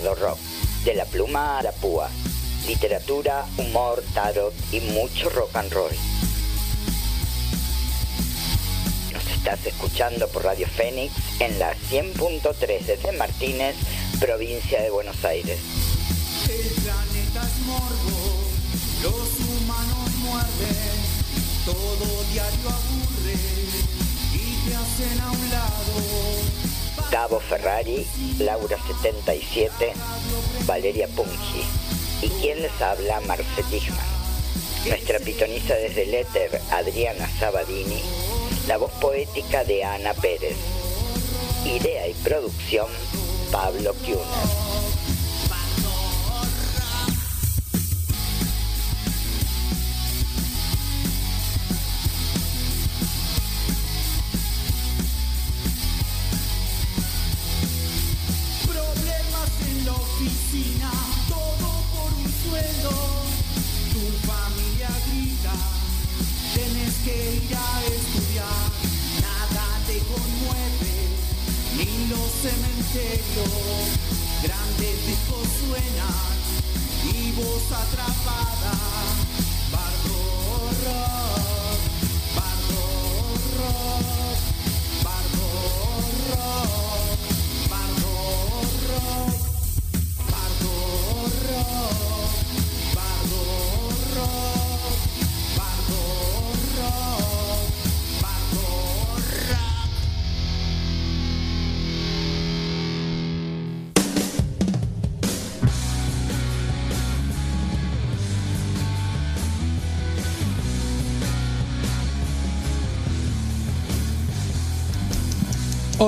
Bardo Rock, de la pluma a la púa. Literatura, humor, tarot y mucho rock and roll. Nos estás escuchando por Radio Fénix en la 100.3 desde Martínez, provincia de Buenos Aires. El planeta es morbo, los humanos muerden, todo diario aburre y te hacen a un lado. Gabo Ferrari, Laura 77, Valeria Pungi. ¿Y quién les habla? Marce Tigman. Nuestra pitoniza desde el éter, Adriana Sabadini. La voz poética de Ana Pérez. Idea y producción, Pablo Kuhner.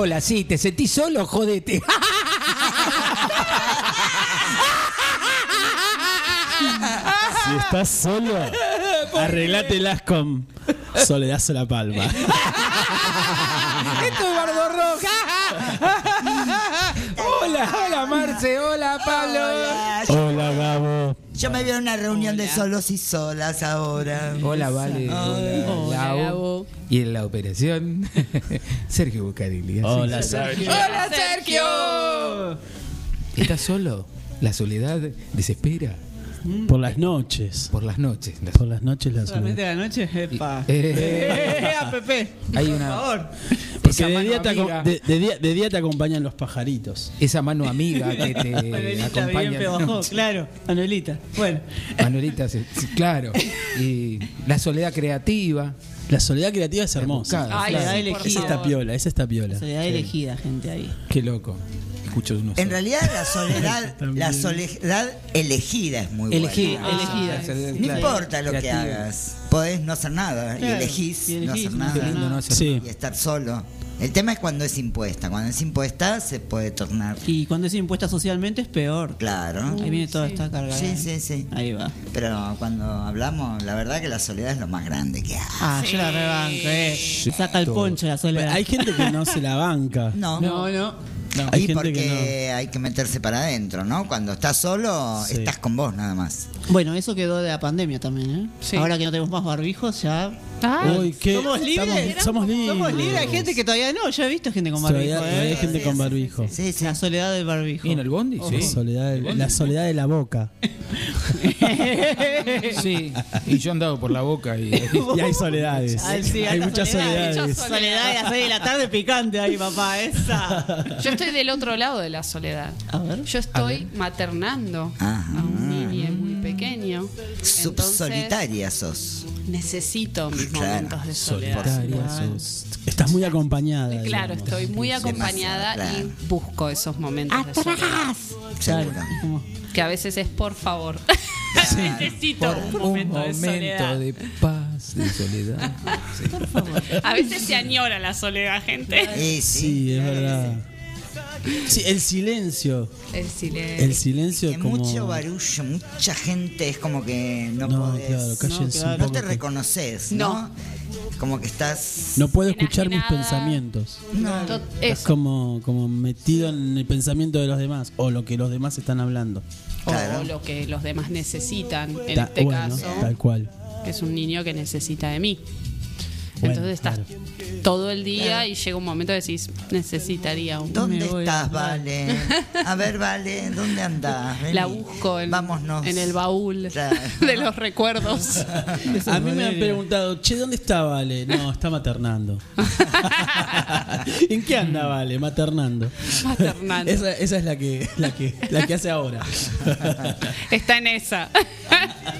Hola, sí, ¿te sentís solo? Jodete. Si estás solo, arreglátelas con Soledazo la Palma. Esto es Bardo Rock. hola, hola Marce, hola Pablo. Hola, Gabo. Yo me veo en una reunión de solos y solas ahora. Hola, Vale. Hola, Hola. Gabo. Y en la operación, Sergio Bucarelli. Hola, Sergio. ¡Hola, Sergio! ¿Estás solo? ¿La soledad desespera? Por las noches. Por las noches. Por las noches la Solamente la noche, epa. Eh, Eh, APP. hay Por una. favor. Porque Esa de día, te amiga. de- de día- de día te acompañan los pajaritos. Esa mano amiga que te Manuelita acompaña. claro. Manuelita. Bueno. Manuelita, sí, sí, claro. Y la soledad creativa. La soledad creativa es hermosa. Buscada, Ay, claro. por elegida. Esa está favor. piola, esa está piola. Soledad elegida, gente ahí. Qué loco. Escucho unos. En realidad la soledad, la soledad elegida es muy Elegida, buena. elegida. la soledad, No claro. importa lo que hagas, podés no hacer nada y elegís, y no elegís hacer no hacer Qué lindo nada no hacer Sí. y estar solo. El tema es cuando es impuesta. Cuando es impuesta se puede tornar Y cuando es impuesta socialmente es peor. claro. Ahí viene toda esta carga. Sí, sí, sí. Ahí va. Pero cuando hablamos, la verdad que la soledad es lo más grande que hay. Ah, yo la rebanco, eh. Saca el poncho la Pero soledad. Hay gente que no se la banca. No, No, no. Hay y gente porque que hay que meterse para adentro, ¿no? Cuando estás solo, Sí. estás con vos nada más. Bueno, eso quedó de la pandemia también, ¿eh? Sí. Ahora que no tenemos más barbijos, ya. Ah, no. Uy, ¿qué? ¿Somos libres? Estamos- somos libres. Somos libres, hay gente que todavía no. Yo he visto gente con barbijo. Todavía, todavía hay ¿eh? gente con barbijo. Sí, sí. La soledad del barbijo. ¿Y en el bondi? Sí. soledad, de- la soledad de la boca. Sí. Y yo andaba por la boca y. Y hay soledades. Ay, sí, hay muchas soledad. soledades. Soledad de las 6 de la tarde picante ahí, papá. Esa. yo estoy del otro lado de la soledad. A ver. Yo estoy maternando Ajá. a un niño muy pequeño. Subsolitaria sos. necesito mis Claro, momentos de soledad. Solitaria sos. Estás muy acompañada. Claro, digamos. estoy muy acompañada Demasiado, y busco esos momentos de soledad. Que a veces es por favor. Necesito Por un un momento de momento soledad. de paz, de soledad. Sí. A veces se añora la soledad, gente. Sí, es verdad. Sí, el silencio. El silencio. El silencio que es como. mucho barullo, mucha gente es como que no, No, podés. claro, no poco. te reconoces, ¿no? No. Como que estás. No puedo escuchar mis pensamientos. No. Eso. como, como metido en el pensamiento de los demás o lo que los demás están hablando. Claro. O lo que los demás necesitan. En Ta- este bueno, caso, tal cual. que es un niño que necesita de mí. Bueno, Entonces estás claro. todo el día y llega un momento que decís, necesitaría un... ¿Dónde estás, a- Vale? A ver, Vale, ¿dónde andás? Vení. La busco en, Vámonos. en el baúl Claro. de los recuerdos. A mí me han preguntado, che, ¿dónde está Vale? No, está maternando. ¿En qué anda Vale? Maternando. Maternando. Esa, esa es la que, la que, la que hace ahora. Está en esa.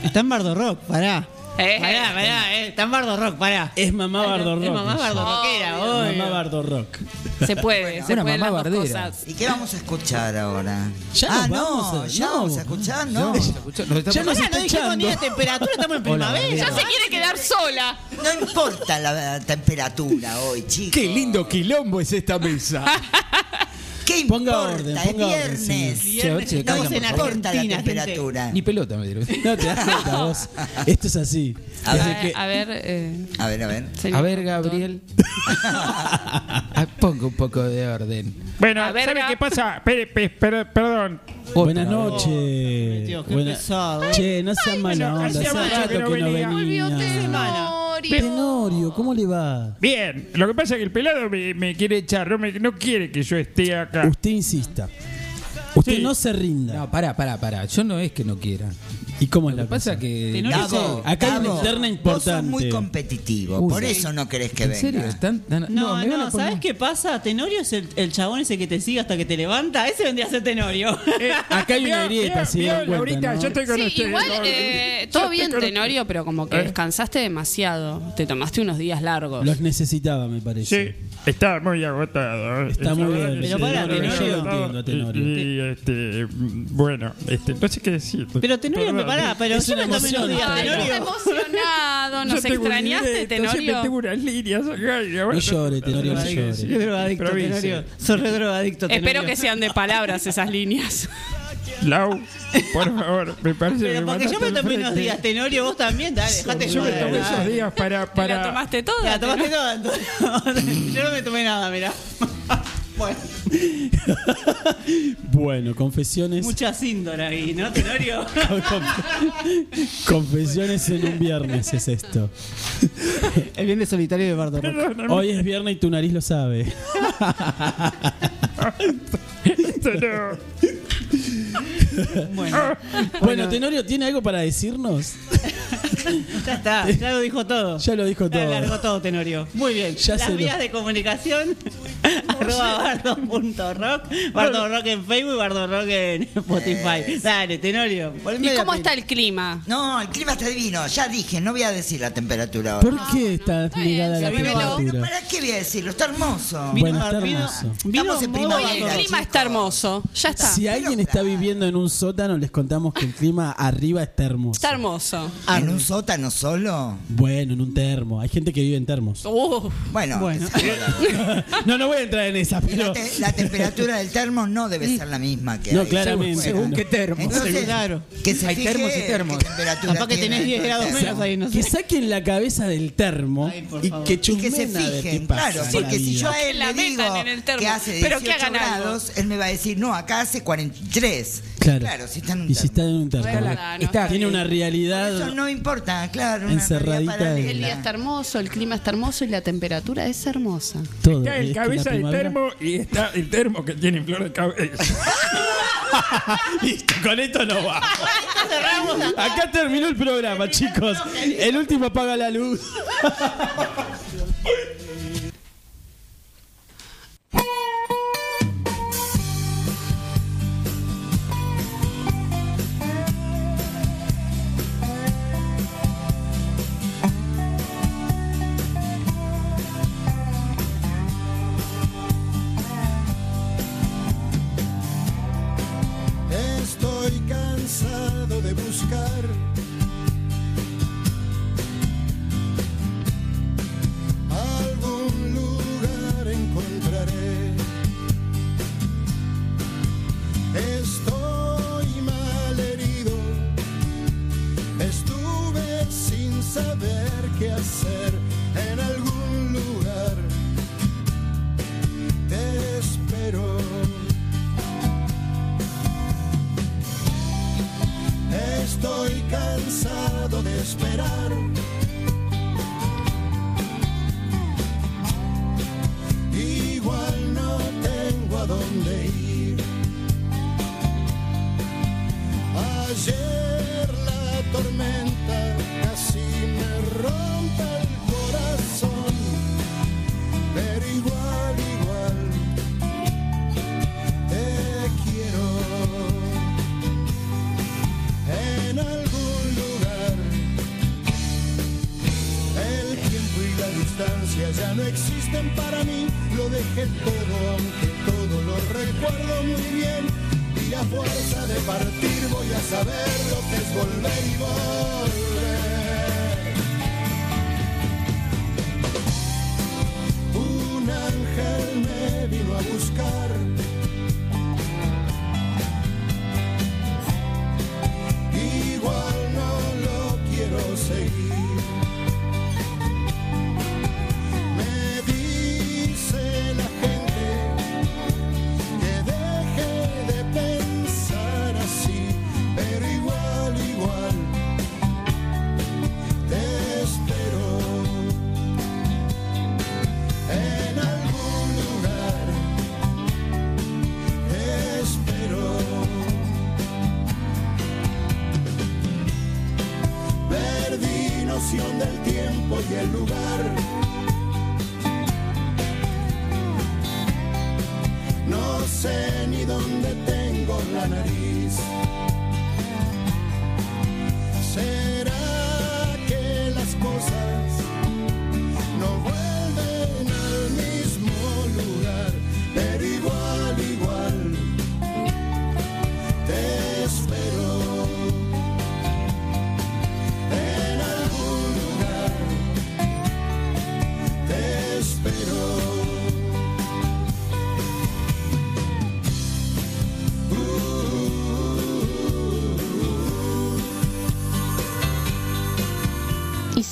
Está en Bardo Rock, pará. Eh. Pará, pará, eh. Está en Bardo Rock, pará. Es mamá Bardo Rock. Es mamá Bardo Rockera, Obvio. Mamá. Bardo Rock. Se puede, se Una pueden mamá las dos bardera. cosas. ¿Y qué vamos a escuchar ahora? Ya ah, nos no, vamos a- ya no. vamos a escuchar, no. Estamos- Ya nos Pará, está no dijimos ni echando. de temperatura, estamos en Hola, primavera. Ya se quiere quedar sola. No importa la temperatura hoy, chicos. Qué lindo quilombo es esta mesa. ¿Qué Ponga importa? orden, es ponga orden, viernes. Che, por favor. importa la gente. temperatura. Ni pelota me dieron. No te das cuenta vos. Esto es así. A ver. que- A ver, eh, A ver, a ver. A ver. Gabriel. Ah, Ponga un poco de orden. Bueno, A ver, ¿sabe Gab. qué pasa? Per- perdón. Buenas noches. Qué pesado. Che, no sean mala onda. Hace rato que no no venía. Volvió venía. Tenorio. Tenorio, ¿cómo le va? Bien, lo que pasa es que el pelado me, me quiere echar, no, me- no quiere que yo esté acá. Usted insista. Usted Sí. no se rinda. No, pará, pará, pará. Yo no es que no quiera. ¿Y cómo es Lo la que pasa cosa? que. Gabo, acá hay una Gabo, interna Vos importante. sos muy competitivo, Uy, por sí. eso no querés que ¿En venga. serio? ¿Están, tan- No, me no, van a poner- ¿sabes qué pasa? Tenorio es el, el chabón ese que te sigue hasta que te levanta. Ese vendría a ser Tenorio. Eh, Acá hay una grieta, si cuenta, Laurita, ¿no? yo estoy con Sí, ustedes. igual, eh, Yo todo estoy bien, con Tenorio, pero como que ¿Eh? descansaste demasiado. Te tomaste unos días largos. Los necesitaba, me parece. Sí, estaba muy agotado. Está muy bien, Pero para, Tenorio, Tenorio. yo entiendo Tenorio. Y, y, este, bueno, este, no sé qué decir. Pero Tenorio, me pará, pero Es yo una me tomé unos días, Tenorio. Tenorio. emocionado. Yo ¿Nos extrañaste, libreto, siempre tengo Tenorio? unas líneas acá. No llore, Tenorio, no llore. Qué drogadicto. Tenorio. Re drogadicto, Tenorio. Espero que sean de palabras esas líneas. Lau, por favor, me parece Pero que porque yo me tomé unos días, Tenorio, vos también, dale, dejate Yo me tomé esos días para. ¿Te la para tomaste toda? Ya, tomaste todo, Antonio. Yo no me tomé nada, mirá. Bueno, Bueno, confesiones. mucha síndora ahí, ¿no, Tenorio? Conf- confesiones en un viernes es esto. El de solitario de Bardo Rock. Hoy es viernes y tu nariz lo sabe. Bueno, Bueno, Tenorio, ¿tiene algo para decirnos? ya está, ya lo dijo todo. Ya lo dijo Ya todo. largó todo, Tenorio. Muy bien. Ya Las lo- vías de comunicación, arroba bardo.rock, bardo rock en Facebook, bardo rock en Spotify. Dale, Tenorio. ¿Y la cómo está el clima? No, el clima está divino. Ya dije, no voy a decir la temperatura ahora. ¿Por qué está bien, negada la se vive lo- Pero temperatura? ¿para qué voy a decirlo? Está hermoso. Bueno, está hermoso. vino en primavera, Hoy el clima está hermoso. Ya está. Si alguien está viviendo en un sótano, les contamos que el clima arriba está hermoso. Está hermoso. ¿En un sótano solo? Bueno, en un termo. Hay gente que vive en termos. Uh, Bueno, que. No, no voy a entrar en esa, la, pero. te- la temperatura del termo no debe ser la misma que No, hay. claramente. Según qué termo. Entonces, Claro. que se Hay fije termos y termos. Capaz que tenés 10 dentro del grados termo. menos ahí, no Que sé. saquen la cabeza del termo Ay, y que Y que chusmen se a ver qué fijen, pasa. claro, porque la si yo a él la le digo en el termo, que hace pero 18 que hagan algo. grados, él me va a decir, no, acá hace 43. Claro. si está en un Y si está en un termo. Bueno, no, Está- Tiene una Eso realidad. no importa, claro. Encerradita el día está hermoso, el clima está hermoso y la temperatura es hermosa. Todo. Está el cabeza del termo y está el termo que tiene flor de cabeza. Listo, con esto no va. Acá terminó el programa, chicos. El último apaga la luz. buscar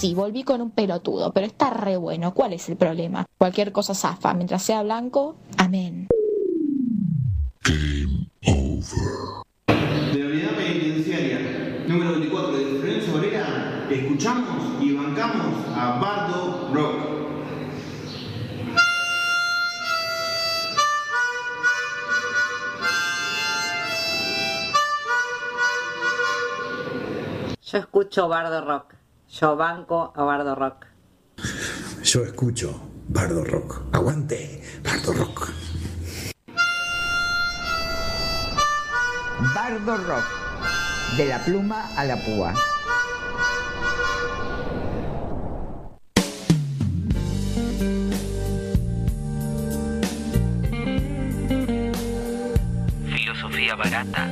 sí, volví con un pelotudo, pero está re bueno. ¿Cuál es el problema? Cualquier cosa zafa. Mientras sea blanco, amén. De la unidad penitenciaria número 24 de Florencio Varela, escuchamos y bancamos a Bardo Rock. Yo escucho Bardo Rock. Yo banco a Bardo Rock. Yo escucho Bardo Rock. Aguante, Bardo Rock. Bardo Rock. De la pluma a la púa. Filosofía barata.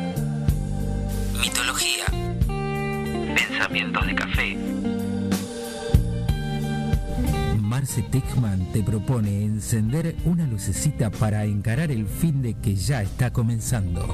Mitología. Pensamientos de café. Marce Tichman te propone encender una lucecita para encarar el fin de que ya está comenzando.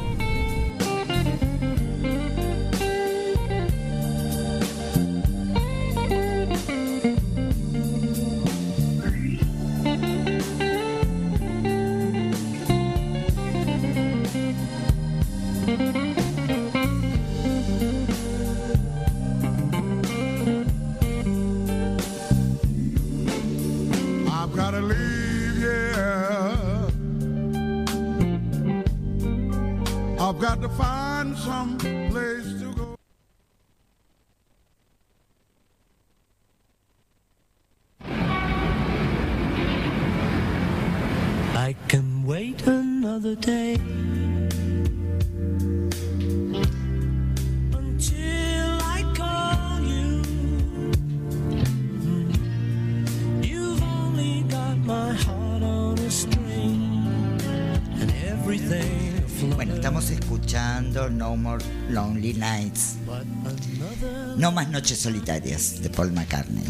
Noches solitarias de Paul McCartney.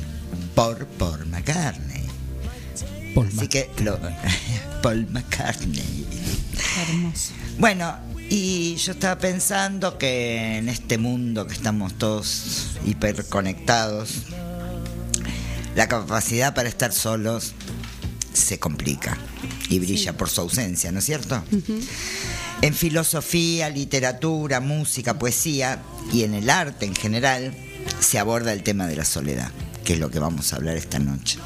Por Paul McCartney. Así que lo, Paul McCartney. Hermoso. Bueno, y yo estaba pensando que en este mundo que estamos todos hiperconectados, la capacidad para estar solos se complica y brilla por su ausencia, ¿no es cierto? En filosofía, literatura, música, poesía y en el arte en general se aborda el tema de la soledad, que es lo que vamos a hablar esta noche.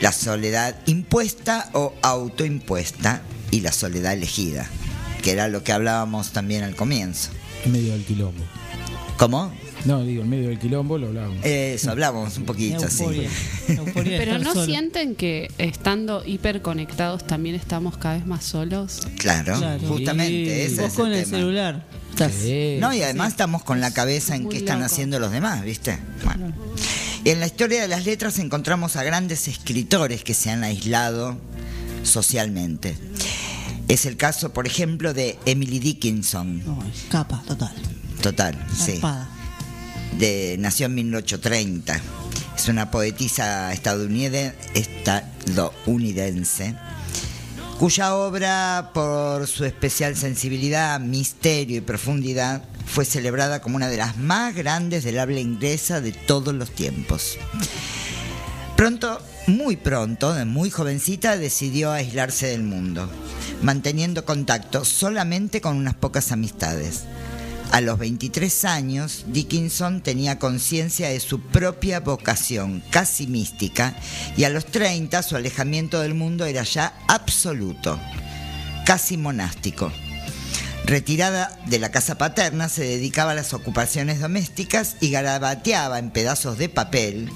La soledad impuesta o autoimpuesta y la soledad elegida, que era lo que hablábamos también al comienzo. En medio del quilombo. ¿Cómo? No, digo, en medio del quilombo lo hablábamos. Eso, hablábamos un poquito así. Pero no sienten que estando hiperconectados también estamos cada vez más solos. Claro, justamente ese Vos es con el celular. Estás. No, y además estamos con la cabeza en Muy qué están loco. haciendo los demás, ¿viste? Bueno. En la historia de las letras encontramos a grandes escritores que se han aislado socialmente. Es el caso, por ejemplo, de Emily Dickinson. Capa, total. Total, sí. De, nació en 1830. Es una poetisa estadounidense, cuya obra, por su especial sensibilidad, misterio y profundidad, fue celebrada como una de las más grandes del habla inglesa de todos los tiempos. Pronto, muy pronto, muy jovencita, decidió aislarse del mundo, manteniendo contacto solamente con unas pocas amistades. A los 23 años, Dickinson tenía conciencia de su propia vocación, casi mística, y a los 30 su alejamiento del mundo era ya absoluto, casi monástico. Retirada de la casa paterna, se dedicaba a las ocupaciones domésticas y garabateaba en pedazos de papel,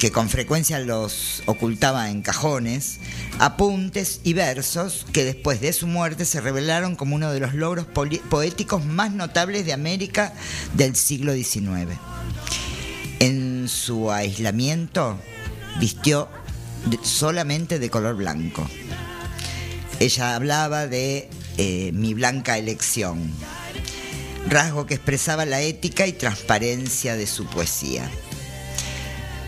que con frecuencia los ocultaba en cajones, apuntes y versos que después de su muerte se revelaron como uno de los logros poéticos más notables de América del siglo XIX. En su aislamiento vistió solamente de color blanco. Ella hablaba de eh, mi blanca elección, rasgo que expresaba la ética y transparencia de su poesía.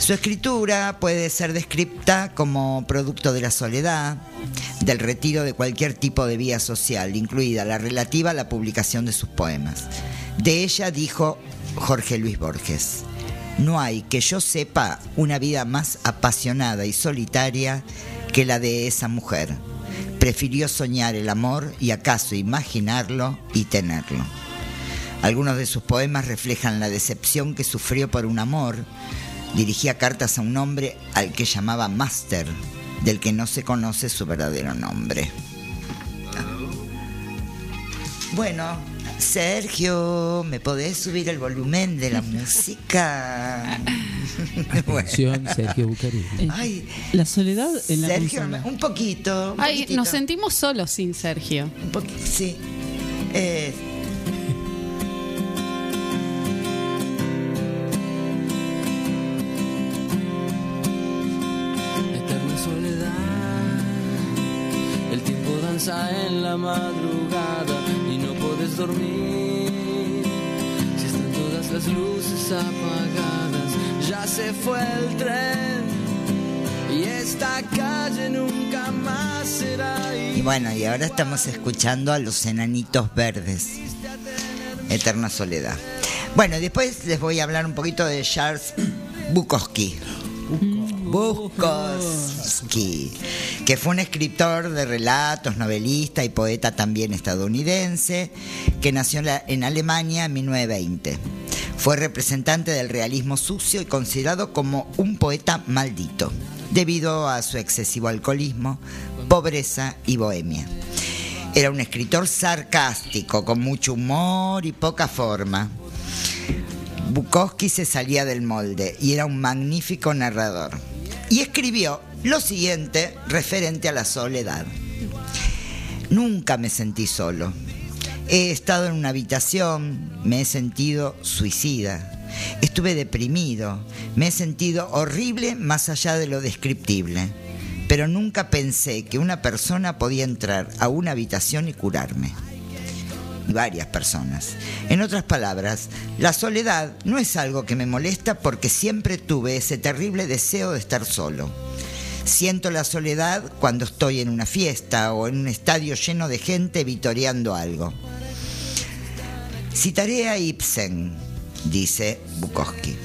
Su escritura puede ser descripta como producto de la soledad, del retiro de cualquier tipo de vía social, incluida la relativa a la publicación de sus poemas. De ella dijo Jorge Luis Borges, no hay que yo sepa una vida más apasionada y solitaria que la de esa mujer. Prefirió soñar el amor y acaso imaginarlo y tenerlo. Algunos de sus poemas reflejan la decepción que sufrió por un amor. Dirigía cartas a un hombre al que llamaba Master, del que no se conoce su verdadero nombre. Bueno, Sergio, ¿me podés subir el volumen de la música? Atención, Sergio Bucarelli. Ay, La soledad en la Sergio, consola. un poquito. un Ay, nos sentimos solos sin Sergio. Un poquito, sí. Eh, danza en la madrugada y no puedes dormir. Si están todas las luces apagadas, ya se fue el tren y esta calle nunca más será y bueno, y ahora estamos escuchando a los enanitos verdes. Eterna soledad. Bueno, después les voy a hablar un poquito de Charles Bukowski. Bukowski, que fue un escritor de relatos, novelista y poeta también estadounidense, que nació en, Alemania en 1920. Fue representante del realismo sucio y considerado como un poeta maldito, debido a su excesivo alcoholismo, pobreza y bohemia. Era un escritor sarcástico, con mucho humor y poca forma. Bukowski se salía del molde y era un magnífico narrador. Y escribió lo siguiente referente a la soledad. Nunca me sentí solo. He estado en una habitación, me he sentido suicida. Estuve deprimido, me he sentido horrible más allá de lo descriptible. Pero nunca pensé que una persona podía entrar a una habitación y curarme y varias personas. En otras palabras, la soledad no es algo que me molesta porque siempre tuve ese terrible deseo de estar solo. Siento la soledad cuando estoy en una fiesta o en un estadio lleno de gente vitoreando algo. Citaré a Ibsen, dice Bukowski.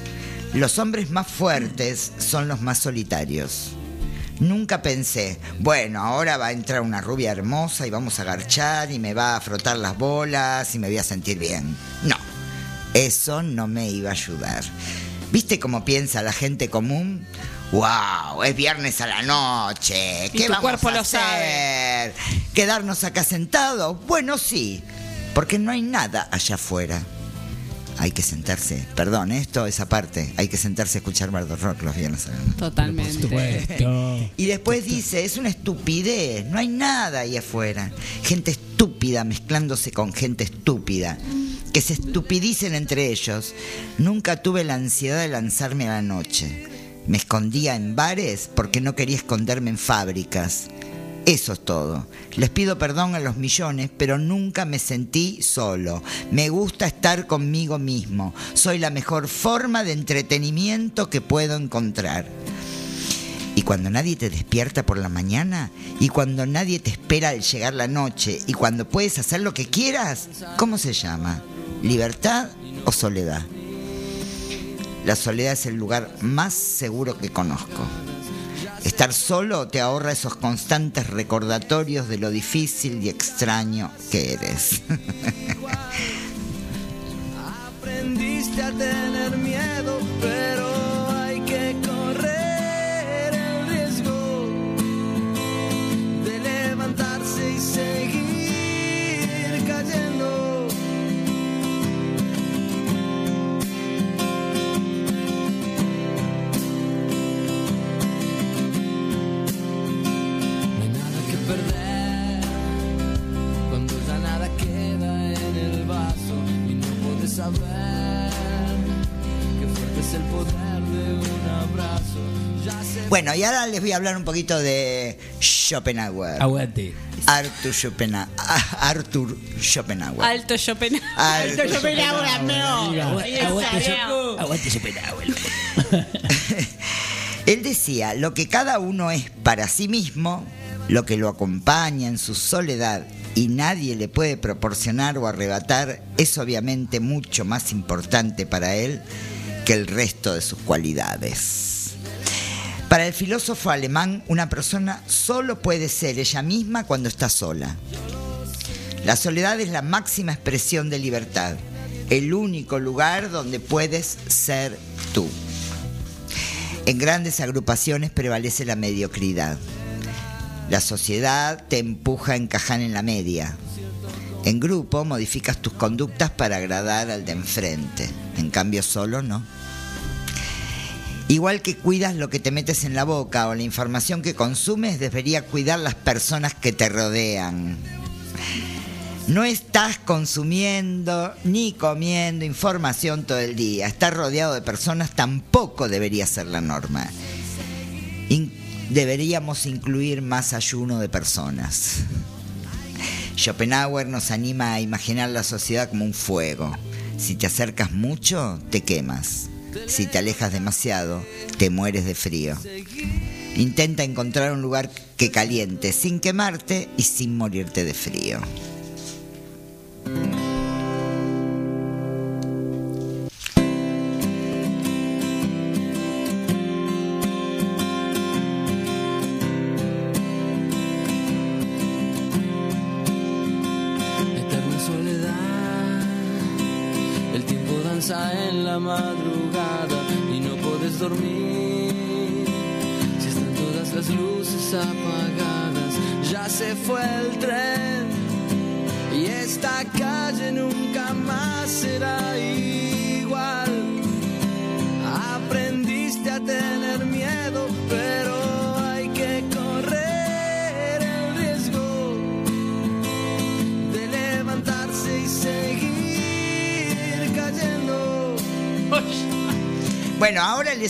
Los hombres más fuertes son los más solitarios. Nunca pensé, bueno, ahora va a entrar una rubia hermosa y vamos a garchar y me va a frotar las bolas y me voy a sentir bien. No, eso no me iba a ayudar. ¿Viste cómo piensa la gente común? ¡Wow! Es viernes a la noche. Y ¿Qué tu vamos cuerpo a lo hacer? ¿Quedarnos acá sentados? Bueno, sí, porque no hay nada allá afuera. Hay que sentarse, perdón, esto, esa parte, hay que sentarse a escuchar Bardo Rock los viernes. Totalmente. Y después dice, es una estupidez, no hay nada ahí afuera. Gente estúpida mezclándose con gente estúpida, que se estupidicen entre ellos. Nunca tuve la ansiedad de lanzarme a la noche. Me escondía en bares porque no quería esconderme en fábricas. Eso es todo. Les pido perdón a los millones, pero nunca me sentí solo. Me gusta estar conmigo mismo. Soy la mejor forma de entretenimiento que puedo encontrar. Y cuando nadie te despierta por la mañana, y cuando nadie te espera al llegar la noche, y cuando puedes hacer lo que quieras, ¿cómo se llama? ¿Libertad o soledad? La soledad es el lugar más seguro que conozco. Estar solo te ahorra esos constantes recordatorios de lo difícil y extraño que eres. Aprendiste a tener miedo, pero Bueno, y ahora les voy a hablar un poquito de Schopenhauer. Aguante. Arthur Schopenhauer. Arthur Schopenhauer. Alto Schopenhauer. Alto Schopenhauer, amigo. Aguante Schopenhauer. Él decía, lo que cada uno es para sí mismo, lo que lo acompaña en su soledad y nadie le puede proporcionar o arrebatar, es obviamente mucho más importante para él que el resto de sus cualidades. Para el filósofo alemán, una persona solo puede ser ella misma cuando está sola. La soledad es la máxima expresión de libertad, el único lugar donde puedes ser tú. En grandes agrupaciones prevalece la mediocridad. La sociedad te empuja a encajar en la media. En grupo modificas tus conductas para agradar al de enfrente. En cambio solo no. Igual que cuidas lo que te metes en la boca o la información que consumes, debería cuidar las personas que te rodean. No estás consumiendo ni comiendo información todo el día. Estar rodeado de personas tampoco debería ser la norma. Deberíamos incluir más ayuno de personas. Schopenhauer nos anima a imaginar la sociedad como un fuego. Si te acercas mucho, te quemas. Si te alejas demasiado, te mueres de frío. Intenta encontrar un lugar que caliente sin quemarte y sin morirte de frío.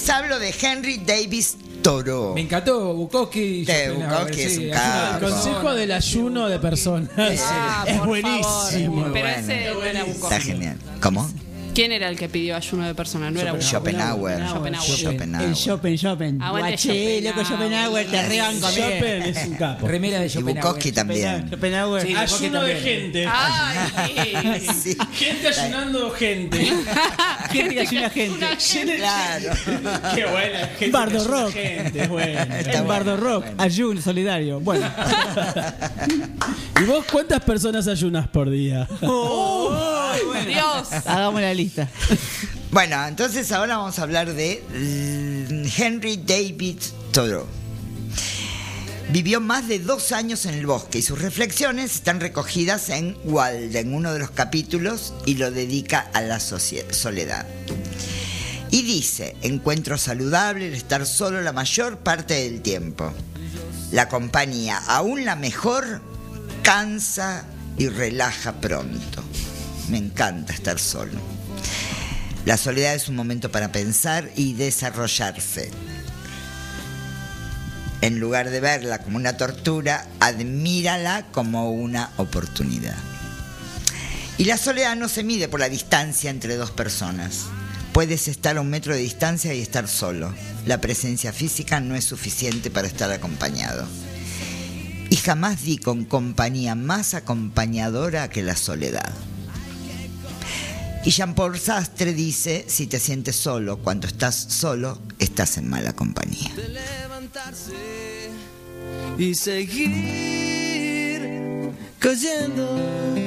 Les hablo de Henry Davis Thoreau. Me encantó Bukowski. De Schopenhauer, Bukowski es sí, un capo. El consejo del ayuno de personas. Ah, es buenísimo. favor. Pero bueno. ese no era Bukowski. Está genial. ¿Cómo? ¿Quién era el que pidió ayuno de personas? No era. Schopenhauer. Schopenhauer. Schopenhauer. El Chopin, Chopin. Aguante Guaché, loco Schopenhauer, te arriban con Chopin es un capo. Remera de Y Schopenhauer. Bukowski también. Schopenhauer. Sí, Bukowski Ayuno de gente. Ay, Sí. Gente ayunando gente. Gente que ayuda gente. Claro. Qué buena. Gente Bardo ayuna Rock. Gente, El Bardo Rock, bueno. ayuno solidario. Bueno. ¿Y vos cuántas personas ayunas por día? Dios. Hagamos la lista. Bueno, entonces ahora vamos a hablar de mm, Henry David Thoreau. Vivió más de dos años en el bosque y sus reflexiones están recogidas en Walden, uno de los capítulos, y lo dedica a la soledad. Y dice, encuentro saludable el estar solo la mayor parte del tiempo. La compañía, aún la mejor, cansa y relaja pronto. Me encanta estar solo. La soledad es un momento para pensar y desarrollarse. En lugar de verla como una tortura, admírala como una oportunidad. Y la soledad no se mide por la distancia entre dos personas. Puedes estar a un metro de distancia y estar solo. La presencia física no es suficiente para estar acompañado. Y jamás di con compañía más acompañadora que la soledad. Y Jean-Paul Sastre dice, si te sientes solo, cuando estás solo, estás en mala compañía. de levantarse y seguir cayendo.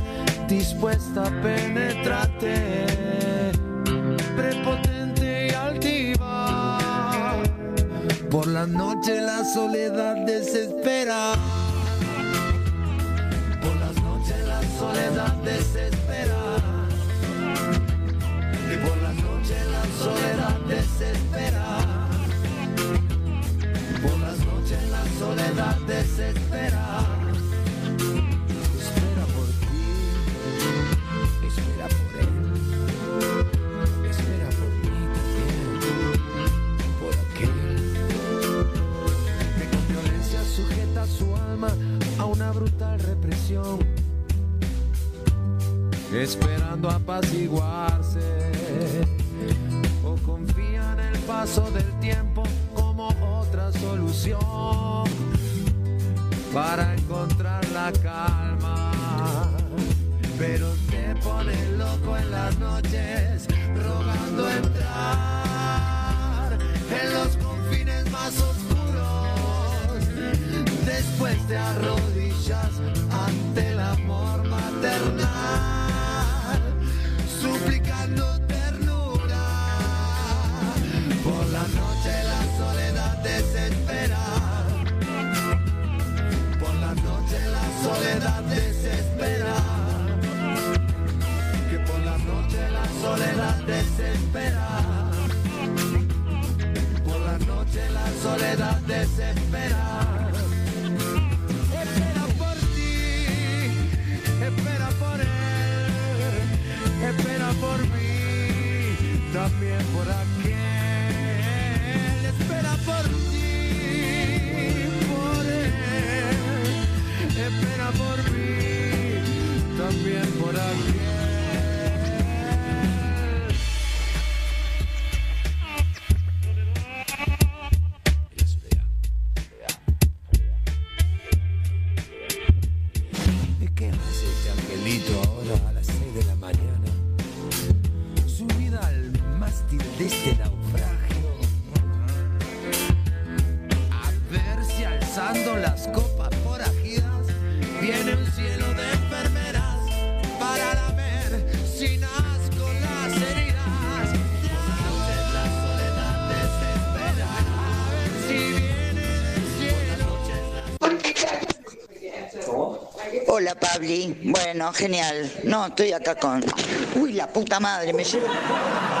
dispuesta a penetrarte, prepotente y altiva. Por la noche la soledad desespera. Por las noches la soledad desespera. Y por las noches la soledad desespera. Por las noches la soledad desespera. Esperando apaciguarse o confía en el paso del tiempo como otra solución para encontrar la calma. Pero te pone loco en las noches, rogando entrar en los confines más oscuros. Después te arrodillas por mí, también por aquel. Alzando las copas forajidas viene un cielo de enfermeras para lamer sin asco las heridas. La soledad desespera a ver si viene del cielo. Hola Pabli, bueno, genial. No, estoy acá con... Uy, la puta madre, me lleva...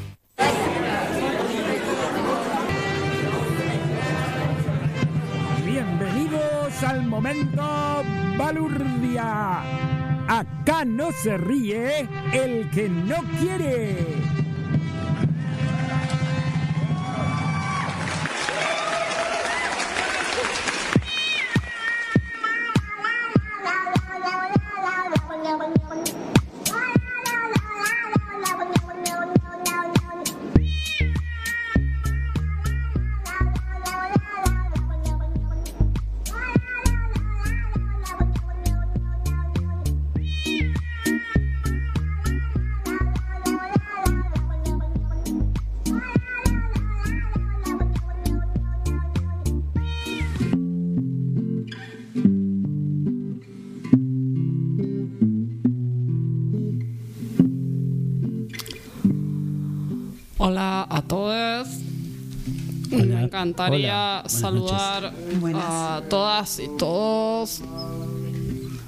Al momento balurdia. Acá no se ríe el que no quiere. Encantaría Hola. Buenas saludar a todas y todos.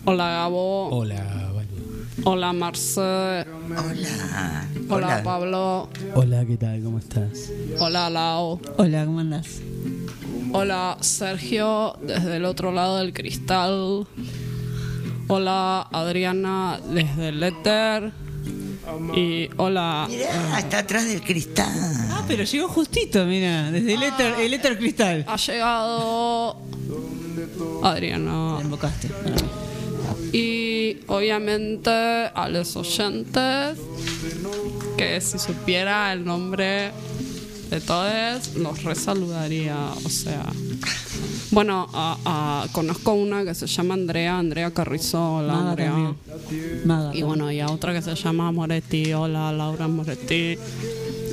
Hola Gabo. Hola. Hola Marce. Hola. Hola, Pablo. Hola, ¿qué tal? ¿Cómo estás? Hola Lau. Hola, ¿cómo andás? Hola Sergio desde el otro lado del cristal. Hola Adriana desde el éter. Y hola. Mirá, está atrás del cristal. Ah, pero llegó justito, mira, desde el éter, el éter cristal. Ha llegado Adriana. invocaste. Y obviamente a los oyentes, que si supiera el nombre de todos, los resaludaría. O sea, bueno, a- a- conozco una que se llama Andrea, Andrea Carrizo. Hola, Maga Andrea. Maga Y bueno, y a otra que se llama Moretti. Hola, Laura Moretti.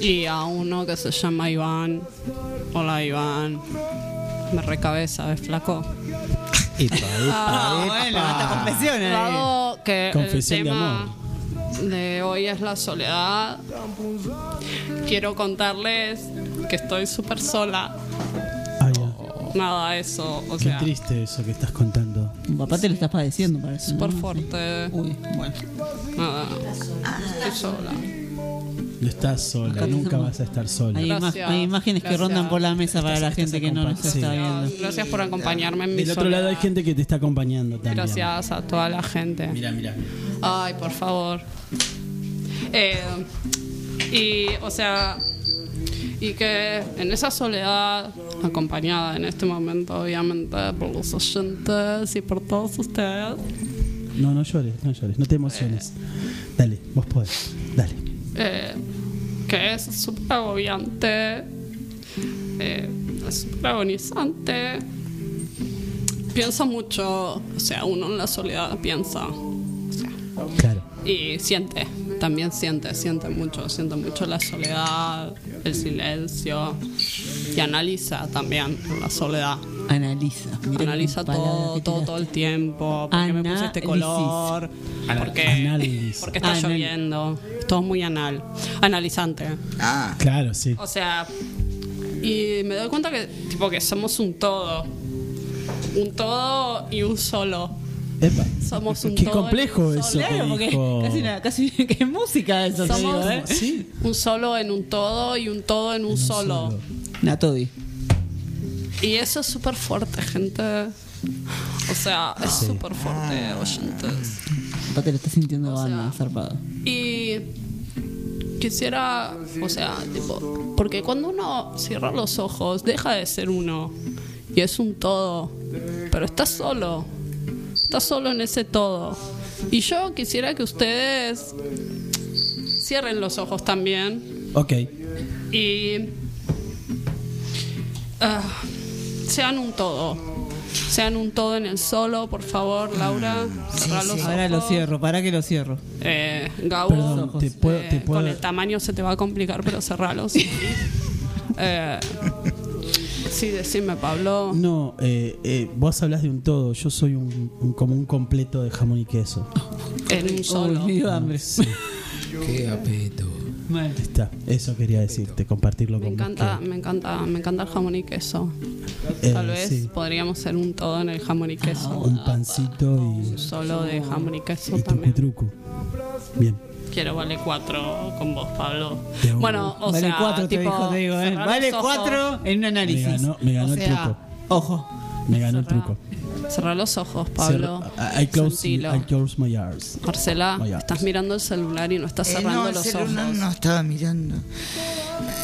Y a uno que se llama Iván. Hola, Iván. Me recabeza, ¿ves, flaco? Ah, bueno, hasta confesiones. Dado que Confesión el de tema amor. de hoy es la soledad, quiero contarles que estoy súper sola. Nada, eso, o Qué sea, triste eso que estás contando. Papá te lo estás padeciendo, parece. súper ¿no? fuerte. Uy, bueno. Nada, estoy sola. No estás sola, Acá nunca vas a estar sola. Hay, ima- Gracias, hay imágenes que rondan por la mesa para la gente que no nos está sí. viendo. Gracias por acompañarme en mi Del otro lado hay gente que te está acompañando también. Gracias a toda la gente. Mira, mira. Ay, por favor. Eh, y, o sea, y que en esa soledad, acompañada en este momento, obviamente, por los oyentes y por todos ustedes, No, no llores, no llores, no te emociones. Dale, vos podés. Dale. eh, que es súper agobiante, eh, es súper agonizante. Piensa mucho, o sea, uno en la soledad piensa, Claro. Y siente, también siente, siente mucho, siente mucho la soledad, el silencio y analiza también la soledad. Analiza. Analiza todo, todo, todo el tiempo. ¿Por qué me puse este color? ¿Por qué, Análisis. por qué está Anal- lloviendo? Todo muy anal. Analizante. Ah, Claro, sí. O sea, y me doy cuenta que, tipo, que somos un todo. Un todo y un solo. Epa. Somos un Qué todo complejo un eso Claro, porque dijo. casi, una, casi que es música eso, Somos digo, ¿eh? Sí. un solo en un todo y un todo en un solo. solo. Natodi. Y eso es súper fuerte, gente. O sea, es súper fuerte, oyentes. Papá te lo estás sintiendo O banda, sea- zarpado. Y quisiera, o sea, tipo, porque cuando uno cierra los ojos, deja de ser uno y es un todo, pero está solo, está solo en ese todo. Y yo quisiera que ustedes cierren los ojos también Ok. y ah, sean un todo. Sean un todo en el solo, por favor, Laura. Cerrá los Ahora lo ojos. cierro, para que lo cierro. Eh, Gabo, Perdón, te puedo, eh, te puedo- con el tamaño se te va a complicar, pero cerralos. eh, sí, decime, Pablo. No, eh, eh, vos hablas de un todo. Yo soy un, un- como un completo de jamón y queso. En un solo. Dio hambre. Sí, Qué apeto. Mal. está. Eso quería decirte, compartirlo Me con vos, encanta, que- me encanta, me encanta el jamón y queso. Eh, Tal vez sí. podríamos ser un todo en el jamón y queso. Un pancito y, Solo de jamón y queso y también. truco. Bien. Quiero vale cuatro con vos, Pablo. Bueno, o vale sea, cuatro, te tipo, dijo, te digo, ¿eh? Vale los ojos. cuatro en un Me análisis. ganó, me ganó o el sea, truco. Ojo. Me ganó el cerrá. truco. Cerra los ojos, Pablo. I, I close. I close my eyes. Marcela, My eyes. estás mirando el celular y no estás Eh, cerrando no, el los celular ojos. no estaba mirando.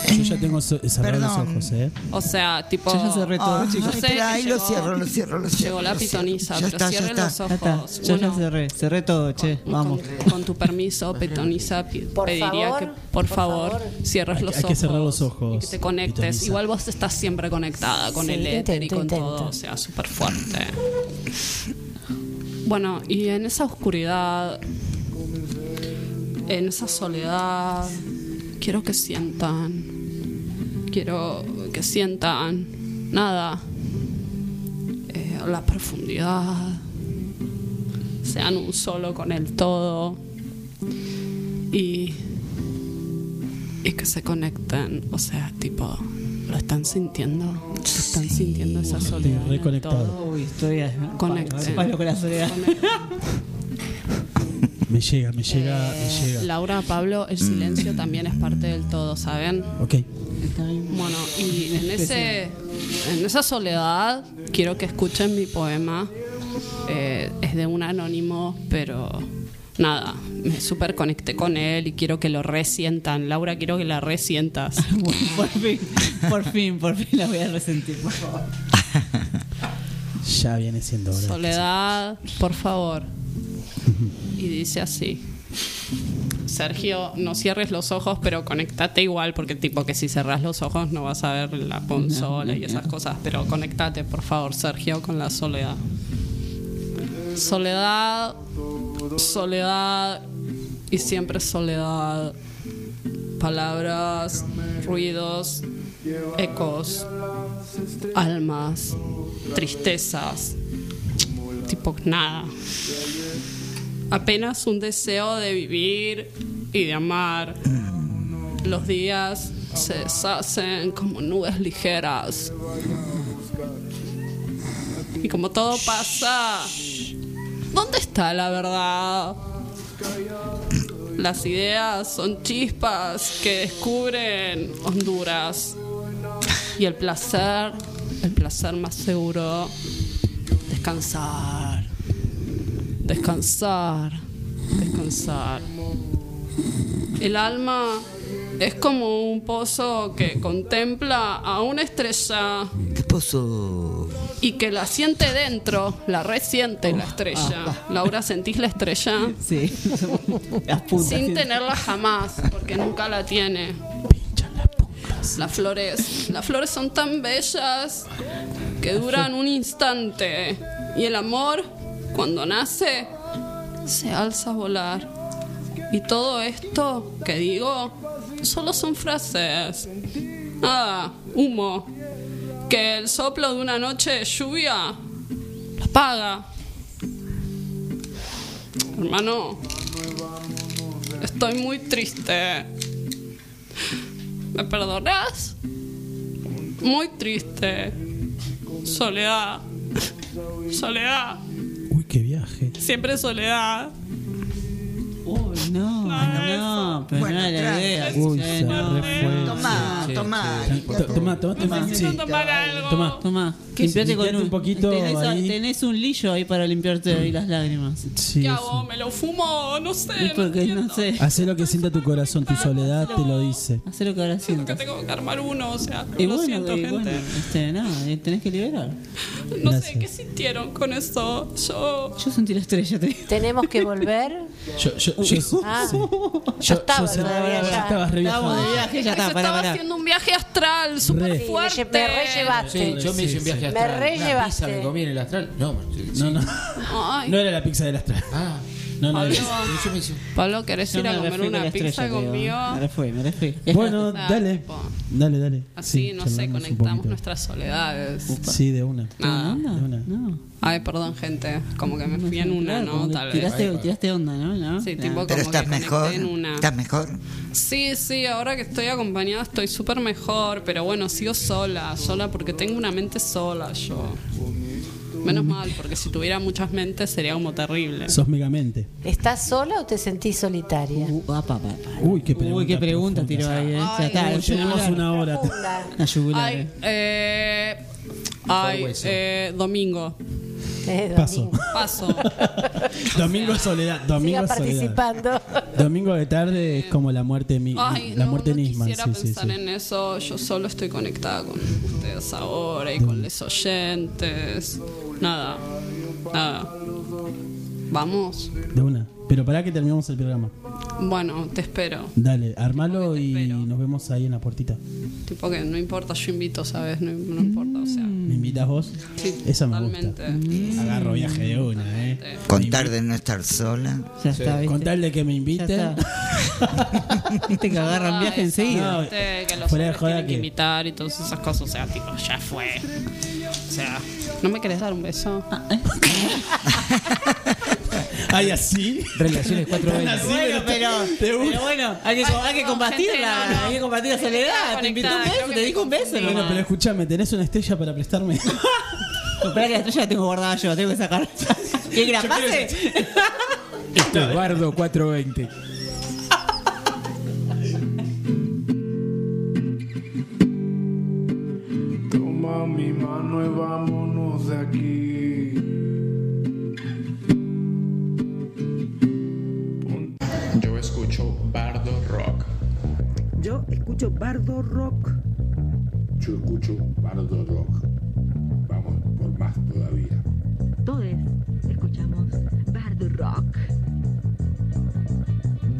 Yo ya tengo so- cerrados los ojos, ¿eh? O sea, tipo. Yo ya cerré todo, Ah, chicos. No sé, ahí lo llegó- cierro, lo cierro, lo cierro. Llegó la lo cierro. pitoniza, Ya pero está, ya cierren está. los Ya está. ojos. Yo ya Bueno, cerré. Cerré todo, che. Vamos. Con, con tu permiso, pitoniza, Por pediría favor, que por, por favor, favor. cierres Hay- los hay ojos. que cerrar los ojos, Y que te conectes. pitoniza. Igual vos estás siempre conectada con Sí, el éter y con intento. todo. O sea, súper fuerte. Bueno, y en esa oscuridad, en esa soledad, quiero que sientan, quiero que sientan nada, eh, la profundidad, sean un solo con el todo y, y que se conecten, o sea, tipo, ¿lo están sintiendo? ¿Están sintiendo esa soledad? el reconectado. todo? Uy, estoy palo con la soledad. Me llega, me llega, me llega. Laura, Pablo, el silencio también es parte del todo, ¿saben? Ok. Bueno, y en ese en esa soledad quiero que escuchen mi poema. Eh, es de un anónimo, pero nada, me súper conecté con él y quiero que lo resientan. Laura, quiero que la resientas. por fin, por fin, por fin la voy a resentir, por favor. Ya viene siendo hora. Soledad, por favor. Y dice así. Sergio, no cierres los ojos, pero conectate igual, porque tipo que si cerras los ojos no vas a ver la consola y esas cosas, pero conectate, por favor, Sergio, con la soledad. Soledad, soledad y siempre soledad. Palabras, ruidos, ecos, almas, tristezas, tipo nada. Apenas un deseo de vivir y de amar. Los días se deshacen como nubes ligeras. Y como todo pasa, ¿dónde está la verdad? Las ideas son chispas que descubren Honduras. Y el placer, el placer más seguro, descansar. Descansar, descansar. El alma es como un pozo que contempla a una estrella ¿Qué pozo? Y que la siente dentro, la resiente la estrella. Laura, ¿sentís la estrella? Sí. Las puntas. Sin tenerla jamás, porque nunca la tiene. Las flores, las flores son tan bellas que duran un instante y el amor, cuando nace, se alza a volar. Y todo esto que digo solo son frases. Nada, humo. Que el soplo de una noche de lluvia lo apaga. Hermano, estoy muy triste. ¿Me perdonas? Muy triste. Soledad. Soledad. Uy, qué viaje. Siempre soledad. Uy, no, no, pero Bueno, no era la idea. Uy, se no. Tomá, Sí, tomá. sí. limpiate. To- Toma, toma, toma. Sí. tomar algo. Toma. Toma, ¿Qué limpiate con un, un poquito tenés, ahí. tenés un lillo ahí para limpiarte ahí las lágrimas. Sí, ¿Qué hago? ¿Me lo fumo? No sé. Es porque no sé. Hacé lo que sienta tu corazón, tu soledad te lo dice. Hacé lo que ahora Que sientas. tengo que armar uno, o sea, Y lo bueno, siento, y gente. bueno, este, nada, eh, tenés que liberar. No sé, Gracias. ¿qué sintieron con eso? Yo... Yo sentí la estrella, te digo. Tenemos que volver. Yo, yo, yo, Ah, sí. yo estaba sé- todavía estabas re de viaje, ya para, estaba para. haciendo un viaje astral súper Re. Me, fuerte. lle- me rellevaste. Sí, yo me hice Sí, un viaje astral. Me Una rellevaste. pizza me comí en el astral. No. No, no. Ay, No era la pizza del astral. Ah, No, no. Pablo. Pablo, ¿querés ir a me comer una pizza conmigo? Me refui, me refui. Bueno, dale. tipo, Dale, dale. Así, Sí, no sé, conectamos nuestras soledades. Sí, de una. Nada. De una. No. Ay, perdón, gente. Como que me fui en una, ¿no? Tal vez. tiraste, tiraste onda, ¿no? ¿No? Sí, tipo Pero como que estás conecté mejor. en una. ¿Estás mejor? Sí, sí, ahora que estoy acompañada estoy súper mejor, pero bueno, sigo sola, sola porque tengo una mente sola yo. Menos mal, porque si tuviera muchas mentes sería como terrible. Sos megamente. ¿Estás sola o te sentís solitaria? Uh, ah, pa, pa, pa. Uy, qué pregunta. Uy, qué pregunta tiró ahí, eh. Ya está, Tenemos una hora. Profunda. La yugular, Ay, eh. ay, eh, domingo. Eh, Paso. domingo. Paso. Domingo es soledad. Domingo Siga es soledad. participando. Domingo de tarde es como la muerte mi- Ay, la no, muerte no Nisman. quisiera Sí, sí, pensar sí. en eso. Yo solo estoy conectada con ustedes ahora y con los oyentes. Nada, nada. Vamos. De una. Pero para que terminemos el programa. Bueno, te espero. Dale, armalo y nos vemos ahí en la puertita. Tipo que no importa, yo invito, ¿sabes? No, no importa, o sea. ¿Me invitas vos? Sí, Esa me totalmente. gusta. Agarro viaje de una, ¿eh? Contar de no estar sola. Ya Sí. está, ¿viste? Con tal de que me inviten. Viste que agarran viaje enseguida. No, Viste que los fuera de hombres tienen que que- invitar y todas esas cosas, o sea, tipo, ya fue. O sea, ¿no me querés dar un beso? Ay, así. Relaciones 420. Así, Bueno, pero, pero bueno, hay que, hay que combatirla, hay que combatir la soledad. Te invitó un beso, te dijo un beso. Bueno, pero escúchame, ¿tenés una estrella para prestarme? Espera que la estrella la tengo guardada yo, la tengo que sacar. ¿Quieres que la pase? Esto es Bardo 420. Toma mi mano y vámonos de aquí. Bardo Rock. Yo escucho Bardo Rock. Vamos por más todavía. Todos escuchamos Bardo Rock.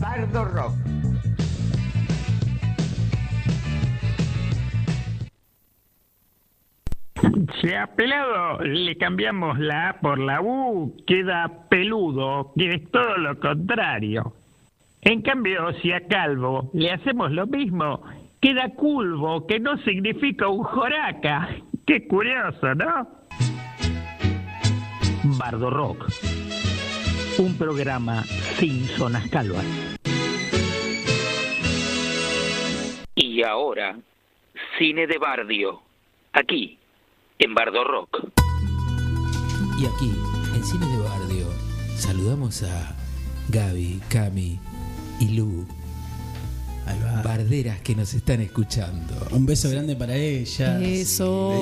Bardo Rock. Si a pelado le cambiamos la A por la U, queda peludo, que es todo lo contrario. En cambio, si a calvo le hacemos lo mismo, queda culvo, que no significa un joraca. Qué curioso, ¿no? Bardo Rock. Un programa sin zonas calvas. Y ahora, cine de Bardio, aquí, en Bardo Rock. Y aquí, en Cine de Bardio, saludamos a Gaby, Cami y Lu. Barderas que nos están escuchando. Un beso grande para ella. Eso.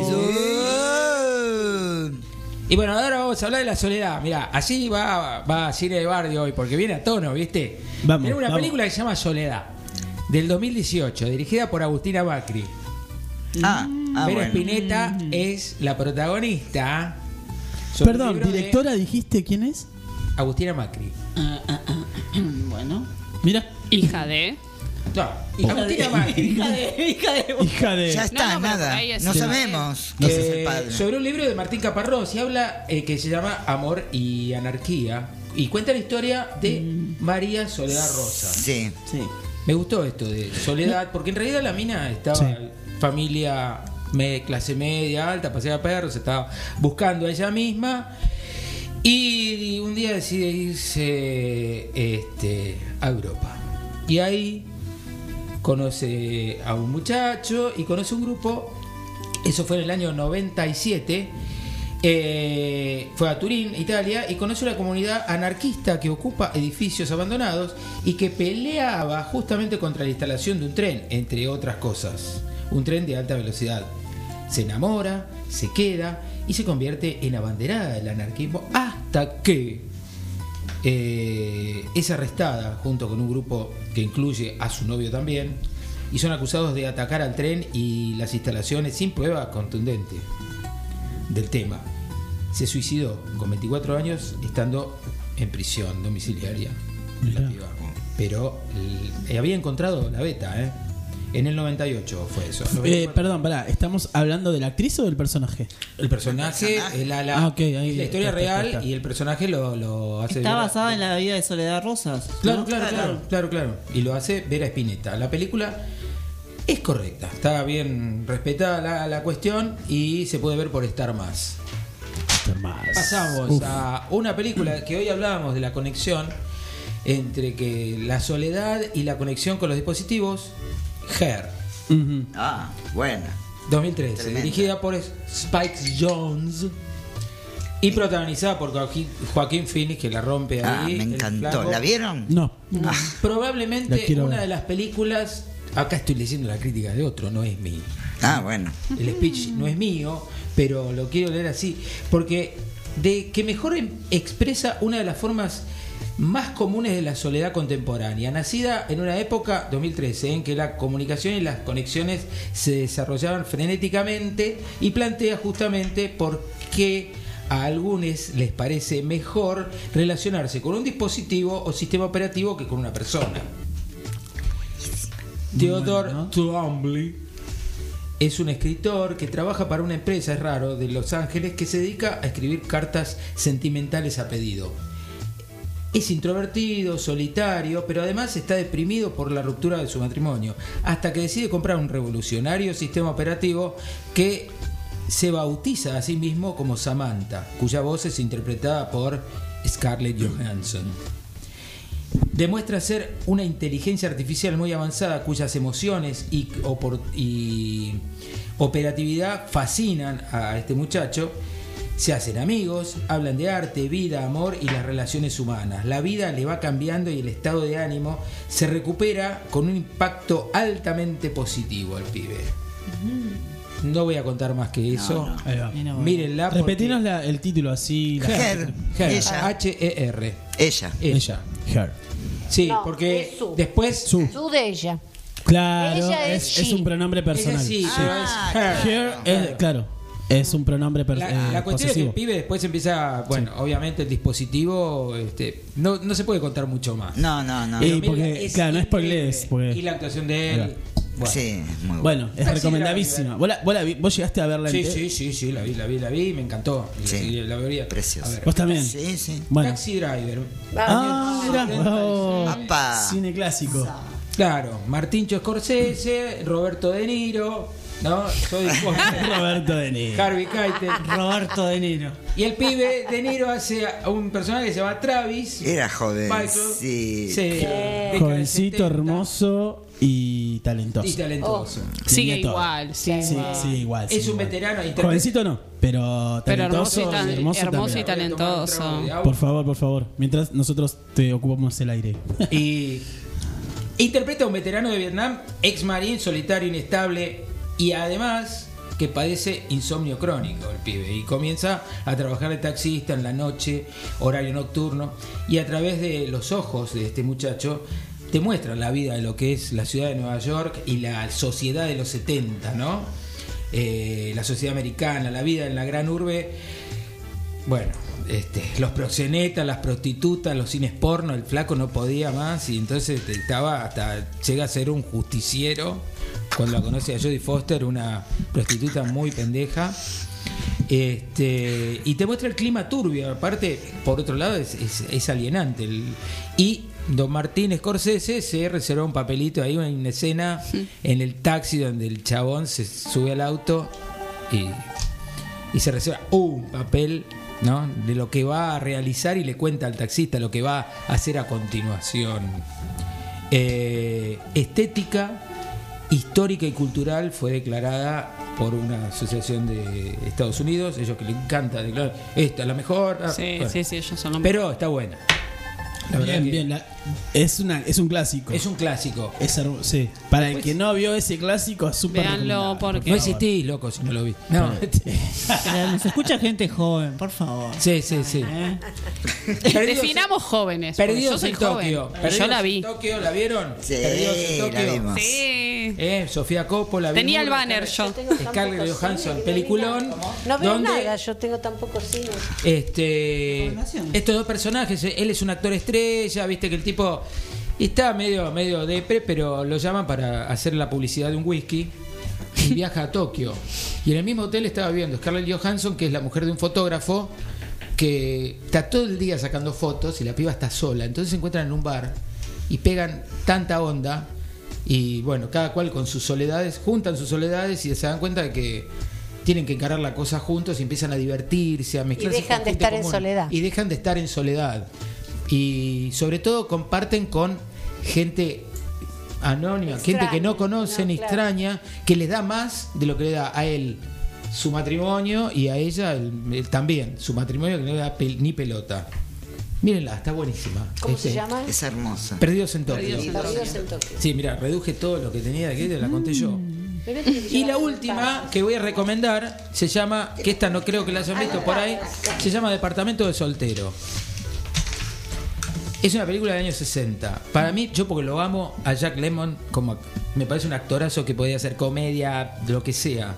Y bueno, ahora vamos a hablar de la soledad. Mira, así va, va Cine de Bardio hoy, porque viene a tono, ¿viste? Vamos, Tenemos una vamos. película que se llama Soledad, del 2018, dirigida por Agustina Macri. Ah, ah, Vera bueno. Spinetta es la protagonista. sobre Perdón, de directora, dijiste quién es? Agustina Macri. Ah, ah, ah. Bueno. Mira. Hija de. No, Hija Agustina de, hija de, hija de. Hija de. Ya está, No, no, nada. No sabemos No quién sé. es el Eh, padre. sobre un libro de Martín Caparrós y habla eh, que se llama Amor y Anarquía y cuenta la historia de María Soledad Rosa. Sí. Sí. Me gustó esto de Soledad porque en realidad la mina estaba Sí. familia me- clase media alta, paseaba perros, estaba buscando a ella misma y un día decide irse este, a Europa. Y ahí conoce a un muchacho y conoce un grupo, eso fue en el año 97, eh, fue a Turín, Italia, y conoce una comunidad anarquista que ocupa edificios abandonados y que peleaba justamente contra la instalación de un tren, entre otras cosas, un tren de alta velocidad. Se enamora, se queda y se convierte en abanderada del anarquismo hasta que eh, es arrestada junto con un grupo que incluye a su novio también y son acusados de atacar al tren y las instalaciones sin prueba contundente del tema. Se suicidó con 24 años estando en prisión domiciliaria. Pero eh, había encontrado la beta, ¿eh? En el 98 fue eso. Eh, perdón, pará, ¿estamos hablando de la actriz o del personaje? El personaje, la, la- Ah, ok, ahí la historia está, real está. y el personaje lo, lo hace. Está basada en la vida de Soledad Rosas. Claro, ¿no? claro, claro, claro, claro. Y lo hace Vera Spinetta. La película es correcta, está bien respetada la, la cuestión y se puede ver por estar más. Estar más. Pasamos Uf. a una película que hoy hablábamos de la conexión entre que la soledad y la conexión con los dispositivos. Her. Ah, buena. 2013, Tremenda. dirigida por Spike Jones y protagonizada por Joaquín, Joaquín Phoenix que la rompe Ah, ahí. me encantó. ¿La vieron? No. Ah, Probablemente una ver. de las películas. Acá estoy leyendo la crítica de otro, no es mío. ah, bueno. El speech no es mío, pero lo quiero leer así. Porque de que mejor em- expresa una de las formas más comunes de la soledad contemporánea, nacida en una época, 2013, en que la comunicación y las conexiones se desarrollaban frenéticamente y plantea justamente por qué a algunos les parece mejor relacionarse con un dispositivo o sistema operativo que con una persona. Theodore Twombly es un escritor que trabaja para una empresa, es raro, de Los Ángeles que se dedica a escribir cartas sentimentales a pedido. Es introvertido, solitario, pero además está deprimido por la ruptura de su matrimonio, hasta que decide comprar un revolucionario sistema operativo que se bautiza a sí mismo como Samantha, cuya voz es interpretada por Scarlett Johansson. Demuestra ser una inteligencia artificial muy avanzada cuyas emociones y, operatividad fascinan a este muchacho. Se hacen amigos, hablan de arte, vida, amor y las relaciones humanas. La vida le va cambiando y el estado de ánimo se recupera con un impacto altamente positivo al pibe. No voy a contar más que eso. Ahí va. Mírenla. porque- Repetinos la- el título así. la Her, Her, Ella. H-E-R. Ella. Ella. Her. Sí, No, porque es su. después. Su. Tú de ella. Claro, Ella es, es es un pronombre personal. Ella sí, pero es her. Her es, claro, es un pronombre per- La, eh, la cuestión es que el posesivo. pibe después empieza, bueno, obviamente el dispositivo, este, no, no se puede contar mucho más. No, no, no. Y mira, claro, no spoilees, porque- Y la actuación de él. Bueno. Sí, muy bueno. Bueno, es Taxi recomendadísima. ¿Vos, la- vos, la vi- vos llegaste a verla Sí, entera? sí, sí, sí, la vi, la vi, la vi, me encantó. Sí. Sí, la vería. Precioso. A ver. ¿Vos también? Sí, sí. Bueno. Taxi Driver. Ah, mirá. Oh, Apa. cine clásico. Claro, Martincho Scorsese, Roberto De Niro, ¿no? Soy Roberto De Niro. Harvey Keitel. Roberto De Niro. Y el pibe De Niro hace a un personaje que se llama Travis. Era joven. Michael. Sí. Jovencito, 70, hermoso y talentoso. Y talentoso. Sigue igual, sigue Sí, igual. sí, igual. Es un igual. veterano. interpreta- Jovencito no, pero Pero hermoso talentoso y, tan- y hermoso, hermoso y también. talentoso. Por favor, por favor. Mientras nosotros te ocupamos el aire. Y interpreta a un veterano de Vietnam, ex marín, solitario, inestable y además que padece insomnio crónico el pibe y comienza a trabajar de taxista en la noche, horario nocturno y a través de los ojos de este muchacho te muestra la vida de lo que es la ciudad de Nueva York y la sociedad de los 70, ¿no? Eh, la sociedad americana, la vida en la gran urbe bueno, este, los proxenetas, las prostitutas, los cines porno, el flaco no podía más y entonces estaba hasta llega a ser un justiciero cuando la conoce a Jodie Foster, una prostituta muy pendeja. Este, y te muestra el clima turbio, aparte, por otro lado, es, es- es alienante. El- y Don Martín Scorsese se reservó un papelito ahí, una escena en el taxi donde el chabón se sube al auto y y se reserva un papel ¿no? de lo que va a realizar y le cuenta al taxista lo que va a hacer a continuación. Eh, estética, histórica y cultural fue declarada por una asociación de Estados Unidos, ellos que le encanta declarar, esta es la mejor. ah, Sí, bueno. sí, sí, ellos son los Pero está buena. La verdad Bien, que bien. la- es, una, es un clásico. es un clásico. Es hermo- sí. Para el que no vio ese clásico, es súper por porque- No favor. existís, loco, si no lo vi. No. Nos escucha gente joven, por favor. sí, sí, sí. ¿Eh? Definamos jóvenes. Perdidos yo soy en joven. Tokio. Yo la en vi. Tokio, ¿la vieron? Sí, Perdidos en la Tokio. vimos. Sí. Eh, Sofía Coppola. Tenía el banner yo. Scarlett Johansson, peliculón. No veo nada, yo tengo tampoco cine. Este, estos dos personajes, él es un actor estrella, viste que el tipo está medio, medio depre, pero lo llaman para hacer la publicidad de un whisky y viaja a Tokio. Y en el mismo hotel estaba viendo Scarlett Johansson, que es la mujer de un fotógrafo, que está todo el día sacando fotos y la piba está sola. Entonces se encuentran en un bar y pegan tanta onda y bueno, cada cual con sus soledades, juntan sus soledades y se dan cuenta de que tienen que encarar la cosa juntos y empiezan a divertirse, a mezclarse. dejan con de estar en soledad. Y dejan de estar en soledad. Y sobre todo comparten con gente anónima, gente que no conocen, no, claro. extraña, que les da más de lo que le da a él su matrimonio y a ella el- el también, su matrimonio que no le da pel- ni pelota. Mírenla, está buenísima. ¿Cómo se Este, llama? Es hermosa. Perdidos en Tokio. Perdidos en Perdidos en Tokio. Sí, mira, reduje todo lo que tenía de aquí, te la conté yo. Y la última que voy a recomendar se llama, que esta no creo que la hayan visto por ahí, se llama Departamento de Soltero. Es una película del año 60. Para mí, yo porque lo amo a Jack Lemmon, como me parece un actorazo que podía hacer comedia, lo que sea.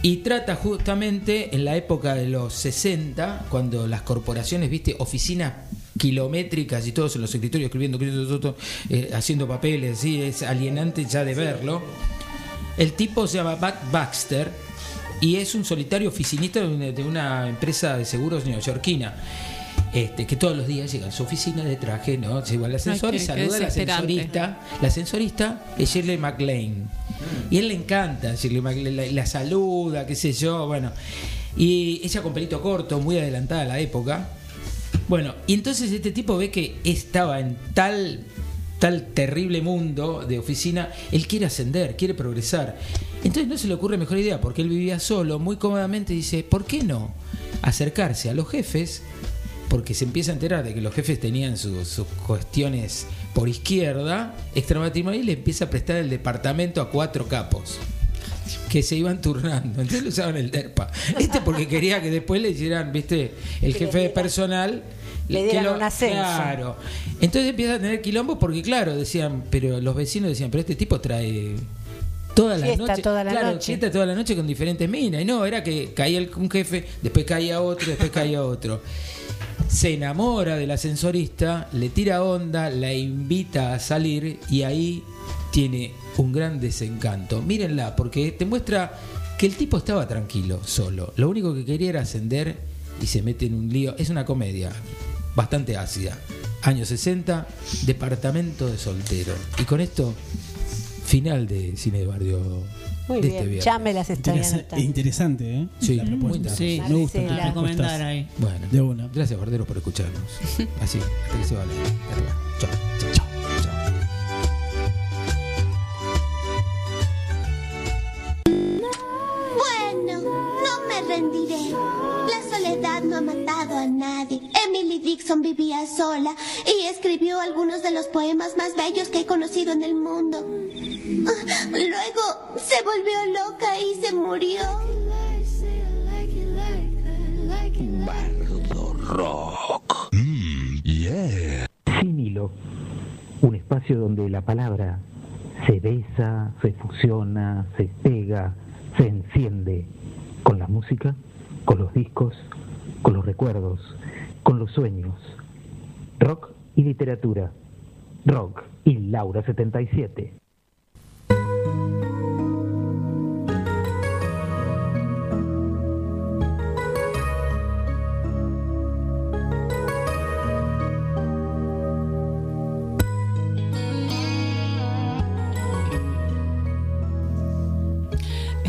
Y trata justamente en la época de los 60, cuando las corporaciones, viste, oficinas kilométricas y todos en los escritorios escribiendo, escribiendo, eh, haciendo papeles, sí, es alienante ya de verlo. El tipo se llama Buck Baxter y es un solitario oficinista de una empresa de seguros neoyorquina. Este, que todos los días llega a su oficina de traje, ¿no? Se va al ascensor y saluda a la desesperante. ascensorista. La ascensorista es Shirley MacLaine. Y él le encanta, Shirley MacLaine, la, la saluda, qué sé yo, bueno. Y ella con pelito corto, muy adelantada a la época. Bueno, y entonces este tipo ve que estaba en tal tal terrible mundo de oficina, él quiere ascender, quiere progresar. Entonces no se le ocurre mejor idea, porque él vivía solo, muy cómodamente, dice, ¿por qué no acercarse a los jefes? Porque se empieza a enterar de que los jefes tenían sus, sus cuestiones por izquierda, extramatrimonial, y le empieza a prestar el departamento a cuatro capos que se iban turnando. Entonces le usaban el DERPA. Este porque quería que después le hicieran, viste, el jefe de personal. le dieran un ascenso. Claro. Entonces empieza a tener quilombo porque, claro, decían, pero los vecinos decían, pero este tipo trae. Toda la Fiesta noche, toda la claro, noche. fiesta toda la noche con diferentes minas. Y no, era que caía el- un jefe, después caía otro, después caía otro. Se enamora del ascensorista, le tira onda, la invita a salir y ahí tiene un gran desencanto. Mírenla, porque te muestra que el tipo estaba tranquilo, solo. Lo único que quería era ascender y se mete en un lío. Es una comedia bastante ácida. Años 60, departamento de soltero. Y con esto, final de Cine de Barrio Muy de bien, este viernes. ya me las estoy Interesa- anotando. interesante, ¿eh? Sí, La muy. Sí, me gusta. Las propuestas. recomendar ahí. Bueno, De una. gracias, Bardero, por escucharnos. Así, hasta que se vale. Chao. Bueno, no me rendiré. La soledad no ha matado a nadie. Dixon vivía sola y escribió algunos de los poemas más bellos que he conocido en el mundo. Luego se volvió loca y se murió. Bardo Rock. yeah. Sin hilo. Un espacio donde la palabra se besa, se fusiona, se pega, se enciende con la música, con los discos, con los recuerdos, con los sueños. Rock y literatura. Rock y Laura 77.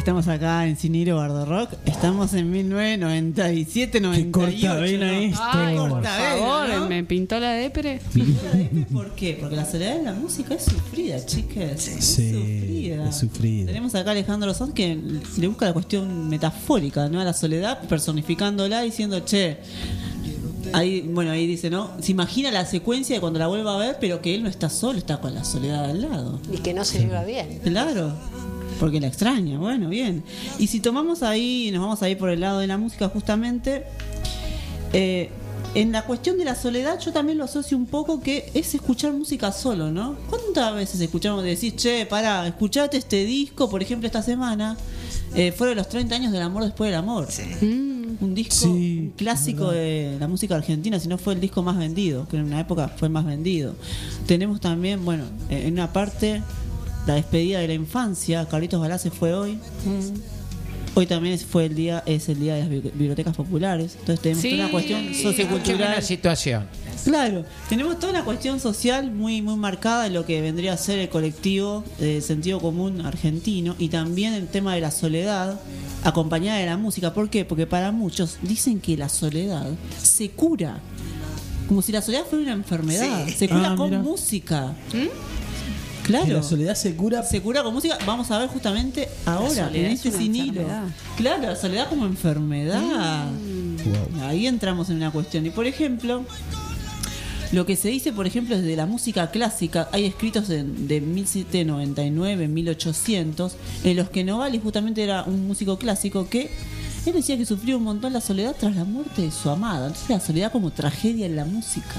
Estamos acá en Ciniro Bardo Rock. Estamos en 1997, 98. corta vena ¿no? esto. Ay, Por corta vena, favor, ¿no? me pintó la depre. ¿Por qué? Porque la soledad de la música es sufrida, chicas. Es Sí, sufrida. es sufrida. Tenemos acá a Alejandro Sanz que le busca la cuestión metafórica, ¿no? A la soledad, personificándola, diciendo, che. Ahí, bueno, ahí dice, ¿no? Se imagina la secuencia de cuando la vuelva a ver, pero que él no está solo, está con la soledad al lado. Y que no se lleva bien. Claro, porque la extraña, bueno, bien. Y si tomamos ahí, nos vamos a ir por el lado de la música justamente, eh, en la cuestión de la soledad yo también lo asocio un poco que es escuchar música solo, ¿no? ¿Cuántas veces escuchamos decir, che, para, escuchate este disco, por ejemplo, esta semana? Eh, fueron los 30 años del amor después del amor. Un disco Sí, un clásico de la música argentina, si no fue el disco más vendido, que en una época fue el más vendido. Tenemos también, bueno, en una parte, la despedida de la infancia. Carlitos Balá se fue hoy. Hoy también es- fue el día, es el día de las bi- bibliotecas populares. Entonces tenemos toda una cuestión sociocultural. Situación. Claro, tenemos toda una cuestión social muy muy marcada de lo que vendría a ser el colectivo de sentido común argentino y también el tema de la soledad acompañada de la música. ¿Por qué? Porque para muchos dicen que la soledad se cura. Como si la soledad fuera una enfermedad. Sí. Se cura Ah, con mira. música. Claro. Que la soledad se cura. Se cura con música. Vamos a ver justamente ahora, en es este una sin hilo. enfermedad. Claro, la soledad como enfermedad. Ahí entramos en una cuestión. Y por ejemplo, Lo que se dice, por ejemplo, desde la música clásica, hay escritos de, de 1799, 1800, en los que Novalis justamente era un músico clásico que él decía que sufrió un montón la soledad tras la muerte de su amada. Entonces la soledad como tragedia en la música.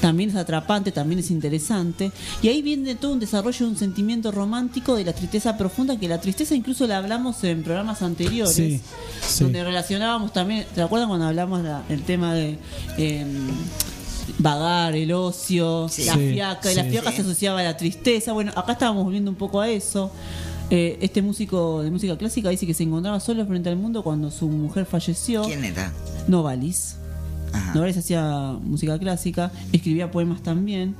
También es atrapante, también es interesante. Y ahí viene todo un desarrollo de un sentimiento romántico de la tristeza profunda, que la tristeza incluso la hablamos en programas anteriores, Sí, sí. donde relacionábamos también, ¿te acuerdas cuando hablamos la- el tema de... em, vagar, el ocio, Sí. la Sí, fiaca, y la sí. fiaca se asociaba a la tristeza. Bueno, acá estábamos volviendo un poco a eso. Eh, este músico de música clásica dice que se encontraba solo frente al mundo cuando su mujer falleció. ¿Quién era? Novalis. Ajá. Hacía música clásica, escribía poemas también.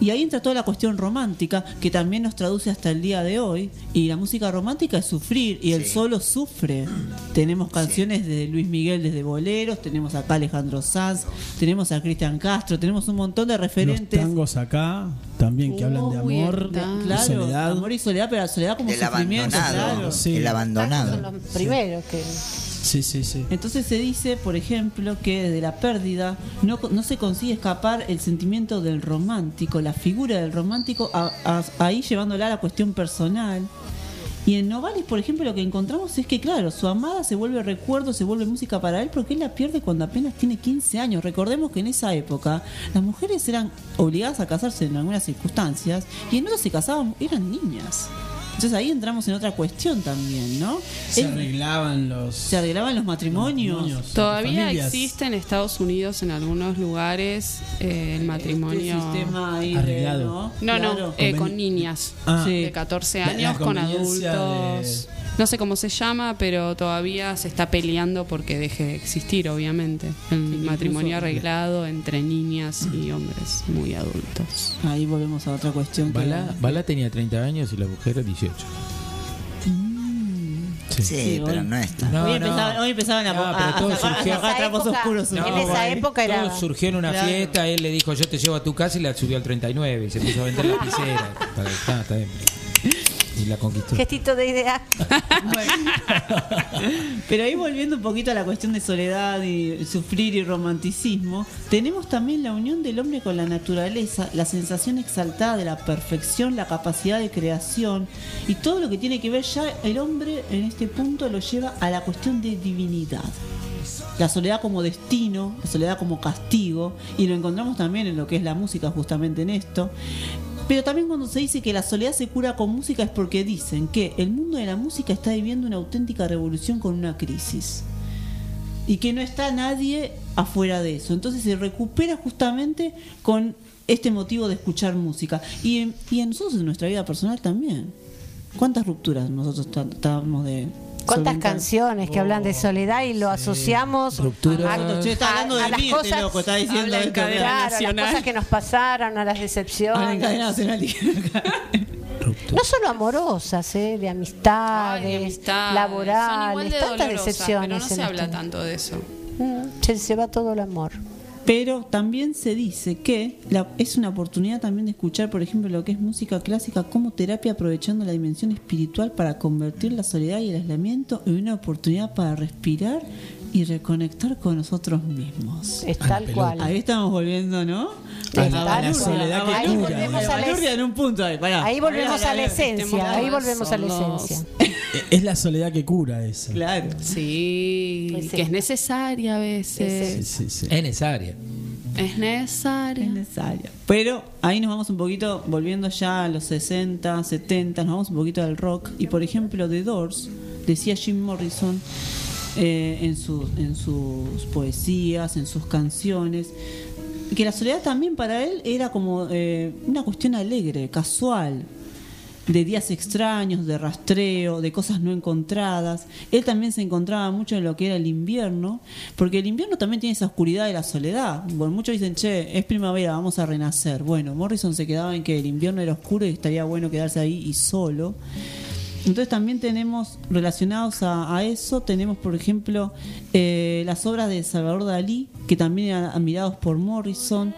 Y ahí entra toda la cuestión romántica, que también nos traduce hasta el día de hoy. Y la música romántica es sufrir, y el Sí. solo sufre. Tenemos canciones de Luis Miguel desde boleros, tenemos acá a Alejandro Sanz, tenemos a Cristian Castro, tenemos un montón de Los referentes. tangos acá también que hablan de amor, Claro, soledad. amor y soledad, pero la soledad como Del sufrimiento, abandonado. claro. Sí. El Son abandonado. los primeros que. Sí, sí, sí. Entonces se dice, por ejemplo, que desde la pérdida no, no se consigue escapar el sentimiento del romántico, la figura del romántico, a- ahí llevándola a la cuestión personal. Y en Novalis, por ejemplo, lo que encontramos es que, claro, su amada se vuelve recuerdo, se vuelve música para él, porque él la pierde cuando apenas tiene 15 años. Recordemos que en esa época las mujeres eran obligadas a casarse en algunas circunstancias y en otras se casaban, eran niñas. Entonces ahí entramos en otra cuestión también, ¿no? Se Él- arreglaban los. se arreglaban los matrimonios. matrimonios. Todavía existe en Estados Unidos en algunos lugares eh, el matrimonio. Este sistema ahí Arreglado. ¿no? No, no, Claro. eh, con niñas Ah. Sí. de 14 La- la años, con adultos. No sé cómo se llama, pero todavía se está peleando porque deje de existir, obviamente. El Sí, matrimonio incluso- arreglado entre niñas y hombres muy adultos. Ahí volvemos a otra cuestión. que- Bala, Bala tenía 30 años y la mujer 18. Sí, Sí, pero hoy- no está. No, hoy, empezaban, hoy empezaban a, No, a- sacar En esa trapos época- oscuros. en ¿no? esa Bueno. época era- Todo surgió en una Claro. fiesta, él le dijo, yo te llevo a tu casa y la subió al 39 y se puso a vender lapiceras. Para- está, está bien. Y la conquistó. Gestito de idea. Pero ahí volviendo un poquito a la cuestión de soledad y sufrir y romanticismo, tenemos también la unión del hombre con la naturaleza, la sensación exaltada de la perfección, la capacidad de creación y todo lo que tiene que ver ya el hombre en este punto lo lleva a la cuestión de divinidad. La soledad como destino, la soledad como castigo, y lo encontramos también en lo que es la música justamente en esto. Pero también cuando se dice que la soledad se cura con música es porque dicen que el mundo de la música está viviendo una auténtica revolución con una crisis. Y que no está nadie afuera de eso. Entonces se recupera justamente con este motivo de escuchar música. Y en, y en nosotros en nuestra vida personal también. ¿Cuántas rupturas nosotros tra- tratamos de... ¿Cuántas solventar? canciones que hablan de soledad y lo asociamos Ruptura. a, está hablando de las mí este cosas, loco, está diciendo esto, claro, a las cosas que nos pasaron, a las decepciones. No solo amorosas, ¿eh? de amistades, Ay, de amistades. Son laborales, de tantas dolorosas, decepciones. pero no se habla esto. tanto de eso. Mm, se, se va todo el amor. Pero también se dice que la- es una oportunidad también de escuchar, por ejemplo, lo que es música clásica como terapia, aprovechando la dimensión espiritual para convertir la soledad y el aislamiento en una oportunidad para respirar y reconectar con nosotros mismos. Es tal cual. Ahí estamos volviendo, ¿no? A la- la a la soledad que Ahí cura. volvemos a la en un punto ahí, pará. Ahí volvemos a la esencia, ahí volvemos a la esencia. Es la soledad que cura esa. Claro. Sí, Pues sí. que es necesaria a veces. Sí, sí, sí. Es necesaria. Es necesaria. Es necesaria. Pero ahí nos vamos un poquito, volviendo ya a los 60, 70, nos vamos un poquito al rock. Y por ejemplo, The Doors, decía Jim Morrison eh, en, sus en sus poesías, en sus canciones, que la soledad también para él era como eh, una cuestión alegre, casual, de días extraños, de rastreo, de cosas no encontradas. Él también se encontraba mucho en lo que era el invierno, porque el invierno también tiene esa oscuridad de la soledad. Bueno, muchos dicen, che, es primavera, vamos a renacer. Bueno, Morrison se quedaba en que el invierno era oscuro y estaría bueno quedarse ahí y solo. Entonces también tenemos relacionados a, eso, tenemos por ejemplo eh, las obras de Salvador Dalí, que también eran admirados por Morrison,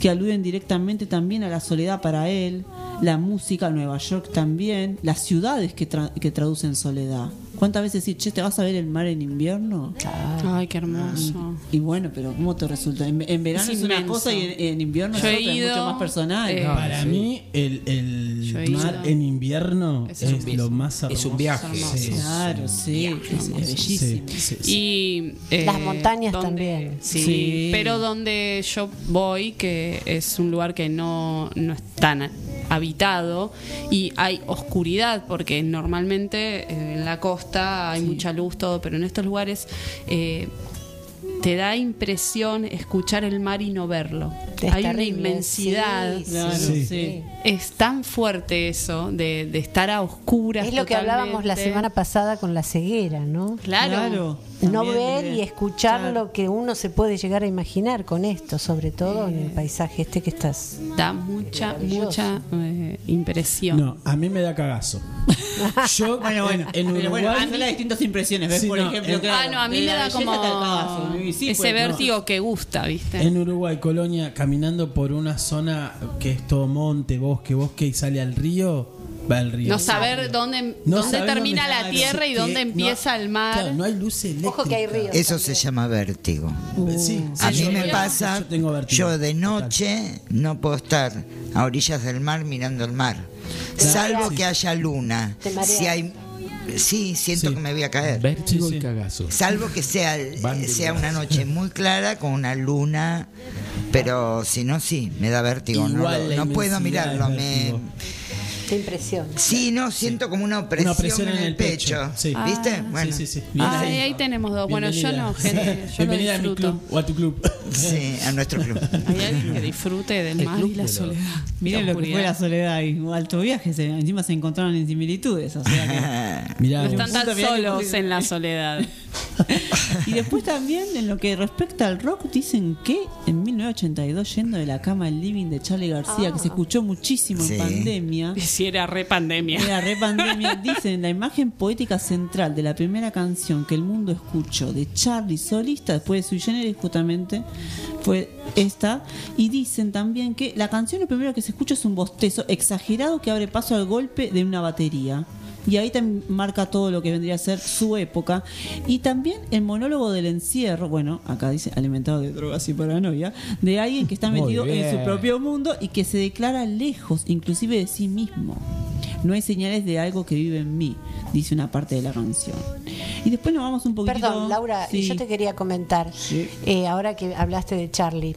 que aluden directamente también a la soledad para él, la música, Nueva York también, las ciudades que, tra- que traducen soledad. ¿Cuántas veces decir, che, te vas a ver el mar en invierno? Ay, qué hermoso. Y bueno, pero ¿cómo te resulta? En, en verano Es es, una cosa y en, en invierno Yo es otra, es ido, mucho más personal. eh, Para mí, el, el mar ido. en invierno Es es, lo más hermoso. Es un viaje. Sí. Claro, sí, es, es bellísimo. Sí, sí, sí. Y eh, Las montañas donde- también. Sí, Sí. pero donde yo voy, que es un lugar que no, no es tan habitado y hay oscuridad, porque normalmente eh, en la costa hay mucha luz, todo, pero en estos lugares eh, te da impresión escuchar el mar y no verlo. Es hay una inmensidad. Sí, sí, Claro, Sí. sí. Es tan fuerte eso de, de estar a oscuras. Es lo que hablábamos la semana pasada con la ceguera, ¿no? Claro. Claro. No También, ver eh, y escuchar claro. lo que uno se puede llegar a imaginar con esto, sobre todo en el paisaje este que estás. Da mucha, mucha eh, impresión. No, a mí me da cagazo. Yo, Bueno, bueno, en, bueno, Uruguay. las distintas impresiones. ¿ves? Sí, Por no, ejemplo, en- claro, ah, no, a mí me da como. Y sí, ese pues, no. vértigo que gusta, ¿viste? En Uruguay, Colonia, caminando por una zona que es todo monte, bosque, bosque y sale al río, va al río. no saber dónde, No dónde saber termina dónde- la tierra y dónde no- empieza el mar. Claro, no hay luz eléctrica. Ojo que hay ríos. Eso se llama vértigo. Sí, A sí, mí yo- me pasa, Yo tengo vértigo. yo de noche no puedo estar a orillas del mar mirando el mar, salvo que haya luna. Si hay, sí, siento Sí. que me voy a caer. Vértigo Sí, sí. y cagazo. Salvo que sea, sea una noche muy clara con una luna, pero si no, sí, me da vértigo. No, Igual no puedo mirarlo. Me. Qué impresión. sí, no, siento como una opresión, Una en, el pecho. Sí. ¿Viste? Ah. Bueno, Sí, sí, sí. Bien Ah, ahí. ahí tenemos dos. Bueno, yo no, gente. Yo Bienvenida lo a mi club o a tu club. sí, a nuestro club. Hay alguien que disfrute del El mar y la soledad. Miren lo que fue la soledad y alto viaje. se- encima se encontraron en similitudes. O sea que- Mirá, No están tan solos en la soledad. y después también, en lo que respecta al rock, dicen que en 1982, yendo de la cama al living de Charlie García, que se escuchó muchísimo Sí. en pandemia. Si era re pandemia. Era re pandemia. Dicen la imagen poética central de la primera canción que el mundo escuchó de Charlie solista después de Sui Generis justamente fue esta. Y dicen también que la canción lo primero que se escucha es un bostezo exagerado que abre paso al golpe de una batería. Y ahí también marca todo lo que vendría a ser su época. Y también el monólogo del encierro, bueno, acá dice alimentado de drogas y paranoia, de alguien que está Muy metido en su propio mundo y que se declara lejos, inclusive de sí mismo. No hay señales de algo que vive en mí, dice una parte de la canción. Y después nos vamos un poquito. Perdón, Laura, Sí. yo te quería comentar, Sí. eh, ahora que hablaste de Charlie,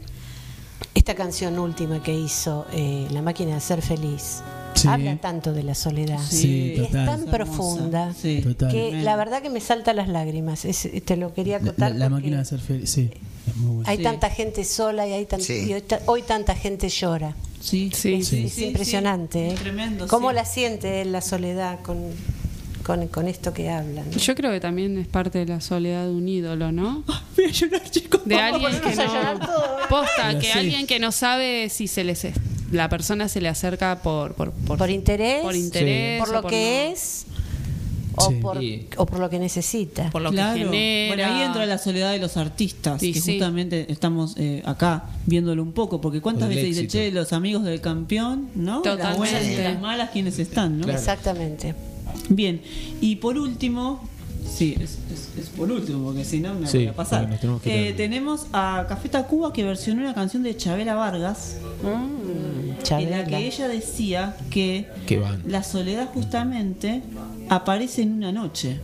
esta canción última que hizo, eh, La máquina de ser feliz, Sí. habla tanto de la soledad. Sí, es total. tan Es profunda Sí. Total. que la verdad que me salta las lágrimas. Es- te lo quería La, contar. la- máquina de ser feliz, sí. Hay Sí. tanta gente sola y, hay tan- Sí. y hoy, ta- hoy tanta gente llora. Sí, Sí. Es, Sí. es Sí, impresionante. sí, ¿eh? tremendo, ¿Cómo sí. la siente él, la soledad con, con, con esto que hablan? ¿no? Yo creo que también es parte de la soledad de un ídolo, ¿no? Voy a llorar, chicos. De alguien que no. ¿eh? Posta, que Sí. alguien que no sabe si se les la persona se le acerca por por, por, por interés, por interés, por lo que no- es o, Sí. por, o por lo que necesita. por lo Claro. que genera. Bueno, ahí entra la soledad de los artistas, Sí, que sí. justamente estamos eh, acá viéndolo un poco, porque cuántas Por veces dice, che, los amigos del campeón, ¿no? Las Totalmente. buenas y las malas, ¿quiénes están, no? Claro. Exactamente. Bien, y por último, sí, es, es- es por último, porque si no me Sí, voy a pasar. tenemos que Eh, tenemos a Café Tacuba que versionó una canción de Chabela Vargas, en la que ella decía que Que van. la soledad justamente aparece en una noche.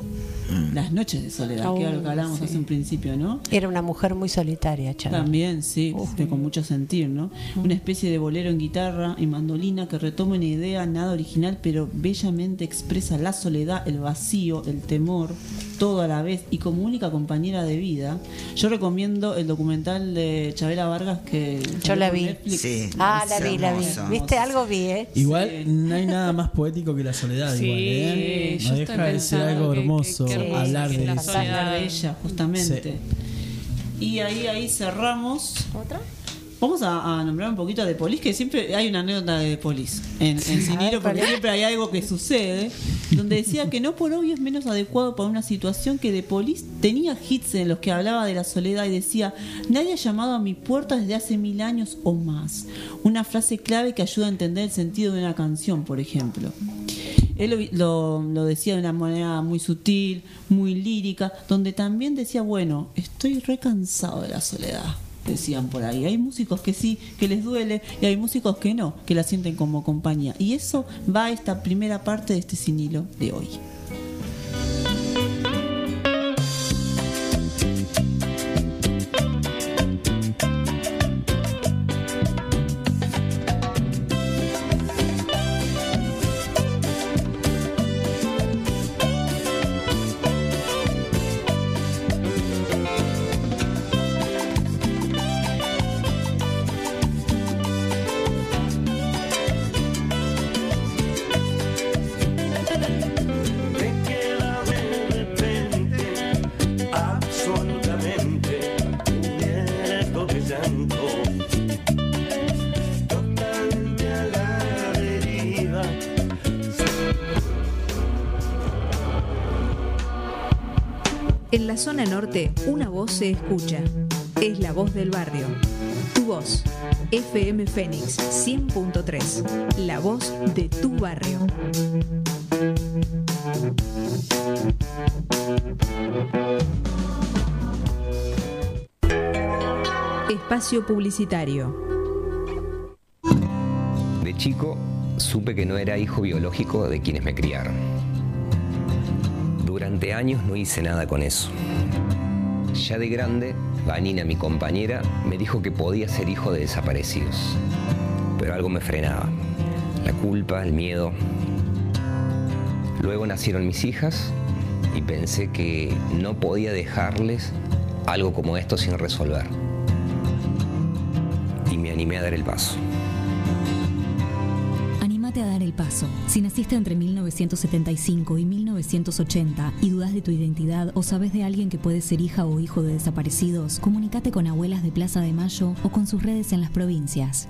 Las noches de soledad, que era lo que hablábamos hace un principio, ¿no? Era una mujer muy solitaria, Chabela. También, sí, con mucho sentir, ¿no? Una especie de bolero en guitarra y mandolina que retoma una idea nada original, pero bellamente expresa la soledad, el vacío, el temor, todo a la vez y como única compañera de vida. Yo recomiendo el documental de Chabela Vargas que Yo la vi. Netflix. Sí. Ah, la vi, la vi. ¿Viste? Algo vi, ¿eh? Igual no hay nada más poético que la soledad, Sí, igual, ¿eh? No deja de ser algo que- hermoso que- hablar de la soledad. Hablar de ella, justamente. Y ahí, ahí cerramos. ¿Otra? Vamos a, a nombrar un poquito a The Police, que siempre hay una anécdota de The Police en, en Cinilo, porque siempre hay algo que sucede, donde decía que no por obvio es menos adecuado para una situación que The Police tenía hits en los que hablaba de la soledad y decía, nadie ha llamado a mi puerta desde hace mil años o más. Una frase clave que ayuda a entender el sentido de una canción, por ejemplo. Él lo, lo- decía de una manera muy sutil, muy lírica, donde también decía, bueno, estoy recansado de la soledad. Decían por ahí. Hay músicos que sí, que les duele, y hay músicos que no, que la sienten como compañía. Y eso va a esta primera parte de este sin hilo de hoy. La zona norte, una voz se escucha. Es la voz del barrio. Tu voz. FM Fénix 100.3. La voz de tu barrio. Espacio publicitario. De chico supe que no era hijo biológico de quienes me criaron. Años no hice nada con eso. Ya de grande, Vanina, mi compañera, me dijo que podía ser hijo de desaparecidos. Pero algo me frenaba. La culpa, el miedo. Luego nacieron mis hijas y pensé que no podía dejarles algo como esto sin resolver. Y me animé a dar el paso. A dar el paso. Si naciste entre 1975 y 1980 y dudas de tu identidad o sabes de alguien que puede ser hija o hijo de desaparecidos, comunícate con abuelas de Plaza de Mayo o con sus redes en las provincias.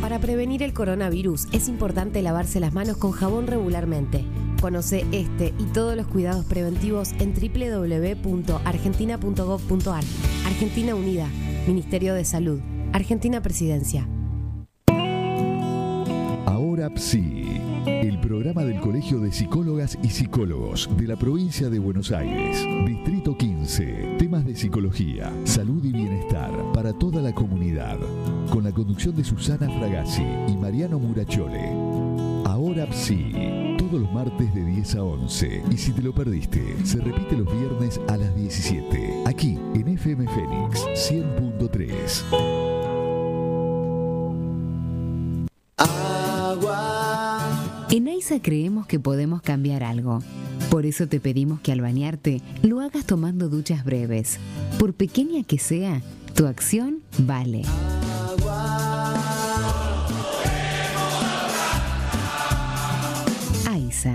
Para prevenir el coronavirus es importante lavarse las manos con jabón regularmente. Conoce este y todos los cuidados preventivos en www.argentina.gov.ar. Argentina Unida, Ministerio de Salud, Argentina Presidencia. Ahora PSI, el programa del Colegio de Psicólogas y Psicólogos de la provincia de Buenos Aires, Distrito 15, temas de psicología, salud y bienestar para toda la comunidad, con la conducción de Susana Fragazzi y Mariano Murachole. Ahora PSI, todos los martes de 10 a 11, y si te lo perdiste, se repite los viernes a las 17, aquí en FM Fénix 100.3. En AISA creemos que podemos cambiar algo. Por eso te pedimos que al bañarte lo hagas tomando duchas breves. Por pequeña que sea, tu acción vale. AISA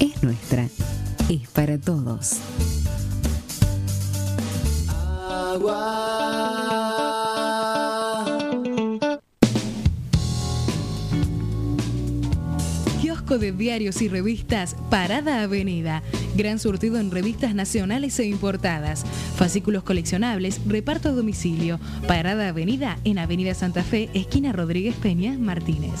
es nuestra, es para todos. De diarios y revistas Parada Avenida. Gran surtido en revistas nacionales e importadas. Fascículos coleccionables, reparto a domicilio. Parada Avenida en Avenida Santa Fe, esquina Rodríguez Peña, Martínez.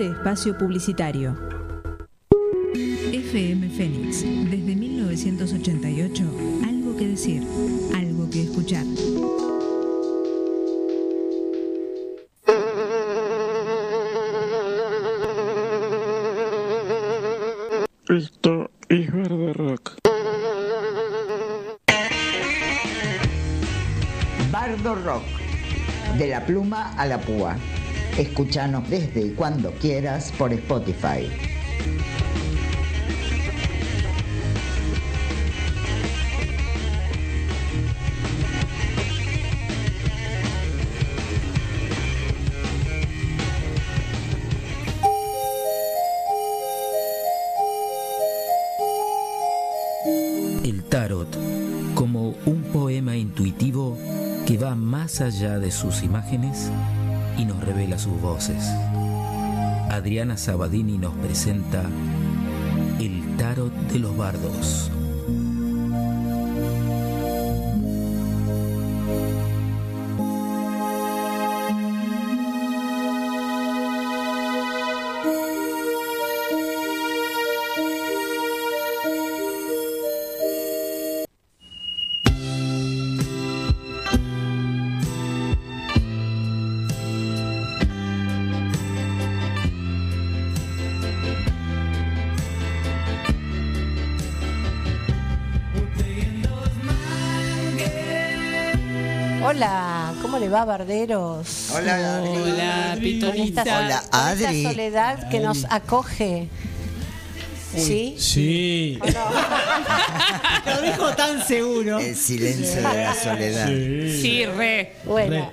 De espacio publicitario. FM Fénix, desde 1988, algo que decir, algo que escuchar. Esto es Verde Rock. Bardo Rock, de la pluma a la púa. Escúchanos desde y cuando quieras por Spotify. El tarot, como un poema intuitivo que va más allá de sus imágenes, y nos revela sus voces. Adriana Sabadini nos presenta el tarot de los bardos. Hola, ¿cómo le va, Barderos? Hola. Hola, esta, Hola, con Adri. esta soledad que nos acoge. ¿Sí? Sí. Lo dijo tan seguro. El silencio de la soledad. Sí, re. Bueno.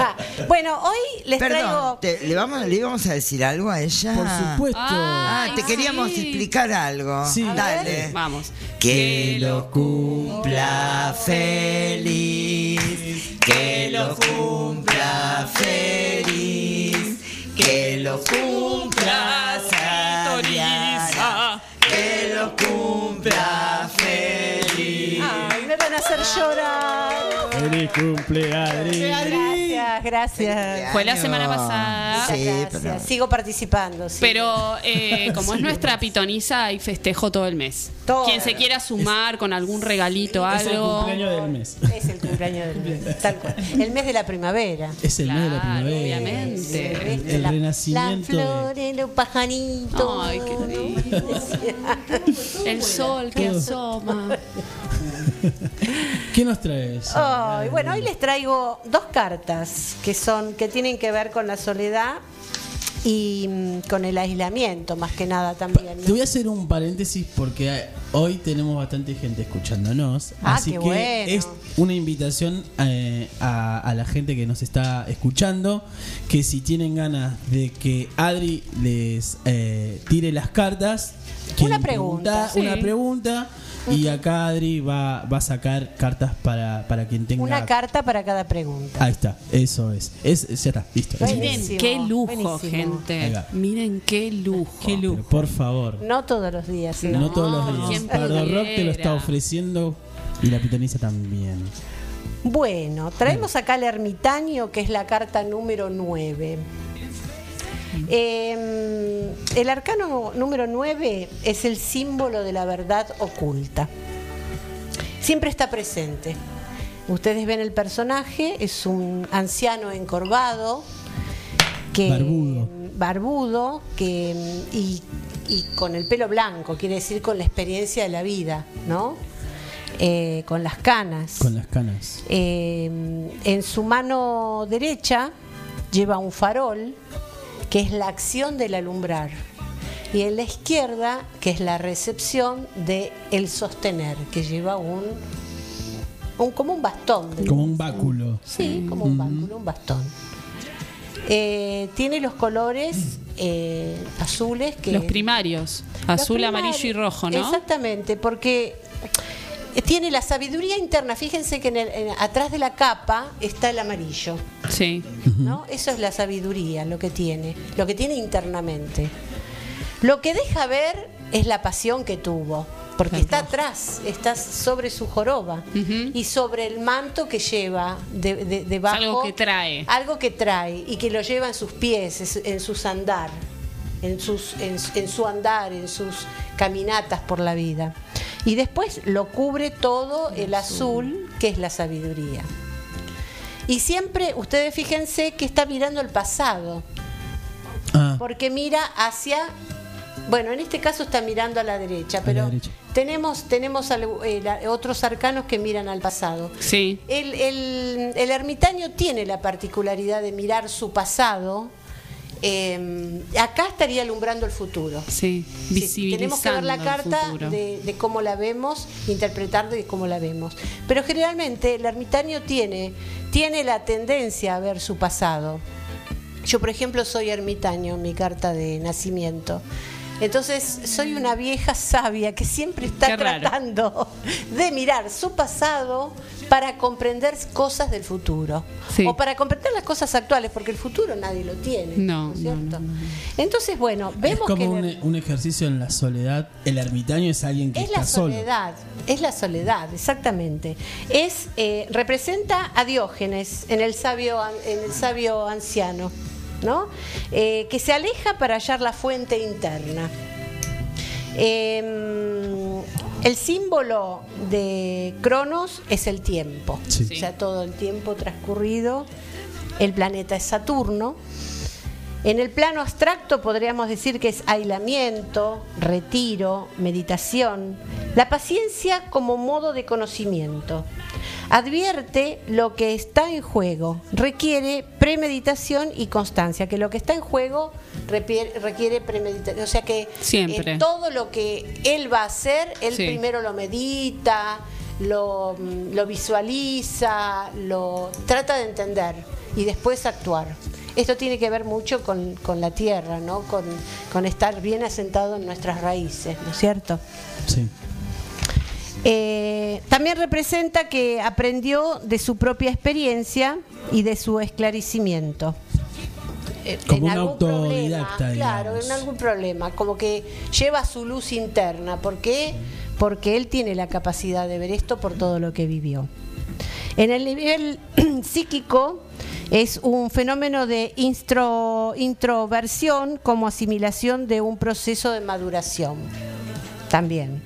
bueno, hoy les Perdón, traigo. te- ¿le, vamos, ¿le íbamos a decir algo a ella? Por supuesto. Ah, te queríamos explicar algo. Sí. Dale. Vamos. Que lo cumpla feliz, que lo cumpla feliz, que lo cumpla Sariana, que lo cumpla feliz. Ay, me van a hacer llorar. Feliz cumple, Adri. Gracias, gracias. Fue la semana pasada. Sí, Gracias. pero- Sigo participando. sí. Pero eh, como es nuestra pitoniza, hay festejo todo el mes. Todo. Quien se quiera sumar con algún regalito, Es el algo. cumpleaños del mes. Es el cumpleaños del mes, tal cual. El mes de la primavera. Es el mes de la primavera. obviamente. El La- renacimiento La de- flor, los pajaritos. Ay, qué lindo. El sol que Todo. asoma. ¿Qué nos traes? Ay, bueno, hoy les traigo dos cartas que son que tienen que ver con la soledad y mm, con el aislamiento, más que nada también. ¿no? Te voy a hacer un paréntesis porque hoy tenemos bastante gente escuchándonos. Ah, así que bueno. es una invitación eh, a, a la gente que nos está escuchando que si tienen ganas de que Adri les eh, tire las cartas, quieren pregunta, una pregunta y acá Adri va, va a sacar cartas para, para quien tenga. Una carta para cada pregunta. Ahí está, eso es. es ya está, listo. Miren qué lujo, buenísimo. Gente. Miren qué lujo. Pero por favor. No todos los días, No, ¿no? todos los ¿quién días. Pardo Rock te lo está ofreciendo y la pitoniza también. Bueno, traemos acá el ermitaño, que es la carta número 9. Eh, el arcano número 9 es el símbolo de la verdad oculta. Siempre está presente. Ustedes ven el personaje, es un anciano encorvado, que, Barbudo. barbudo que, y, y con el pelo blanco, quiere decir con la experiencia de la vida, ¿no? Eh, con las canas. Con las canas. Eh, en su mano derecha lleva un farol, que es la acción del alumbrar. Y en la izquierda, que es la recepción de el sostener, que lleva un, un como un bastón. de- Como un báculo. Sí, como un báculo, un bastón. Eh, tiene los colores eh, azules que Los primarios. los Azul, primarios, amarillo y rojo, ¿no? Exactamente, porque tiene la sabiduría interna. Fíjense que en el- en- atrás de la capa está el amarillo. Sí. ¿no? Eso es la sabiduría, lo que tiene, lo que tiene internamente. Lo que deja ver es la pasión que tuvo, porque está atrás, está sobre su joroba y sobre el manto que lleva de, de- debajo. Algo que trae. Algo que trae y que lo lleva en sus pies, es- en sus andar, en, sus, en, en su andar, en sus caminatas por la vida. Y después lo cubre todo el azul, que es la sabiduría. Y siempre, ustedes fíjense que está mirando el pasado, Ah, porque mira hacia, bueno, en este caso está mirando a la derecha, la pero derecha. tenemos, tenemos al- eh, la- otros arcanos que miran al pasado. Sí. El, el- el ermitaño tiene la particularidad de mirar su pasado. Eh, acá estaría alumbrando el futuro. Sí, Sí, tenemos que ver la carta de cómo la vemos, interpretar de cómo la vemos. Pero generalmente el ermitaño tiene, tiene la tendencia a ver su pasado. Yo, por ejemplo, soy ermitaño en mi carta de nacimiento. Entonces soy una vieja sabia que siempre está tratando de mirar su pasado para comprender cosas del futuro. Sí. O para comprender las cosas actuales, porque el futuro nadie lo tiene. No, es cierto? Entonces, bueno, Es vemos que como un, un ejercicio en la soledad. El ermitaño es alguien que es está la solo. soledad, es la soledad, exactamente. Es eh, representa a Diógenes en el sabio an- en el sabio anciano, ¿no? Eh, que se aleja para hallar la fuente interna. Eh, el símbolo de Cronos es el tiempo, Sí. o sea, todo el tiempo transcurrido. El planeta es Saturno. En el plano abstracto podríamos decir que es aislamiento, retiro, meditación, la paciencia como modo de conocimiento. Advierte lo que está en juego, requiere premeditación y constancia, que lo que está en juego requiere, premeditación, o sea que Siempre. eh, todo lo que él va a hacer, él Sí. primero lo medita, lo, lo visualiza, lo trata de entender y después actuar. Esto tiene que ver mucho con, con la tierra, ¿no? Con, con estar bien asentado en nuestras raíces, ¿no es cierto? Sí. Eh, también representa que aprendió de su propia experiencia y de su esclarecimiento. Eh, Como un algún autodidacta, problema, claro, en algún problema, como que lleva su luz interna. ¿Por qué? Porque él tiene la capacidad de ver esto por todo lo que vivió. En el nivel psíquico es un fenómeno de introversión como asimilación de un proceso de maduración. También.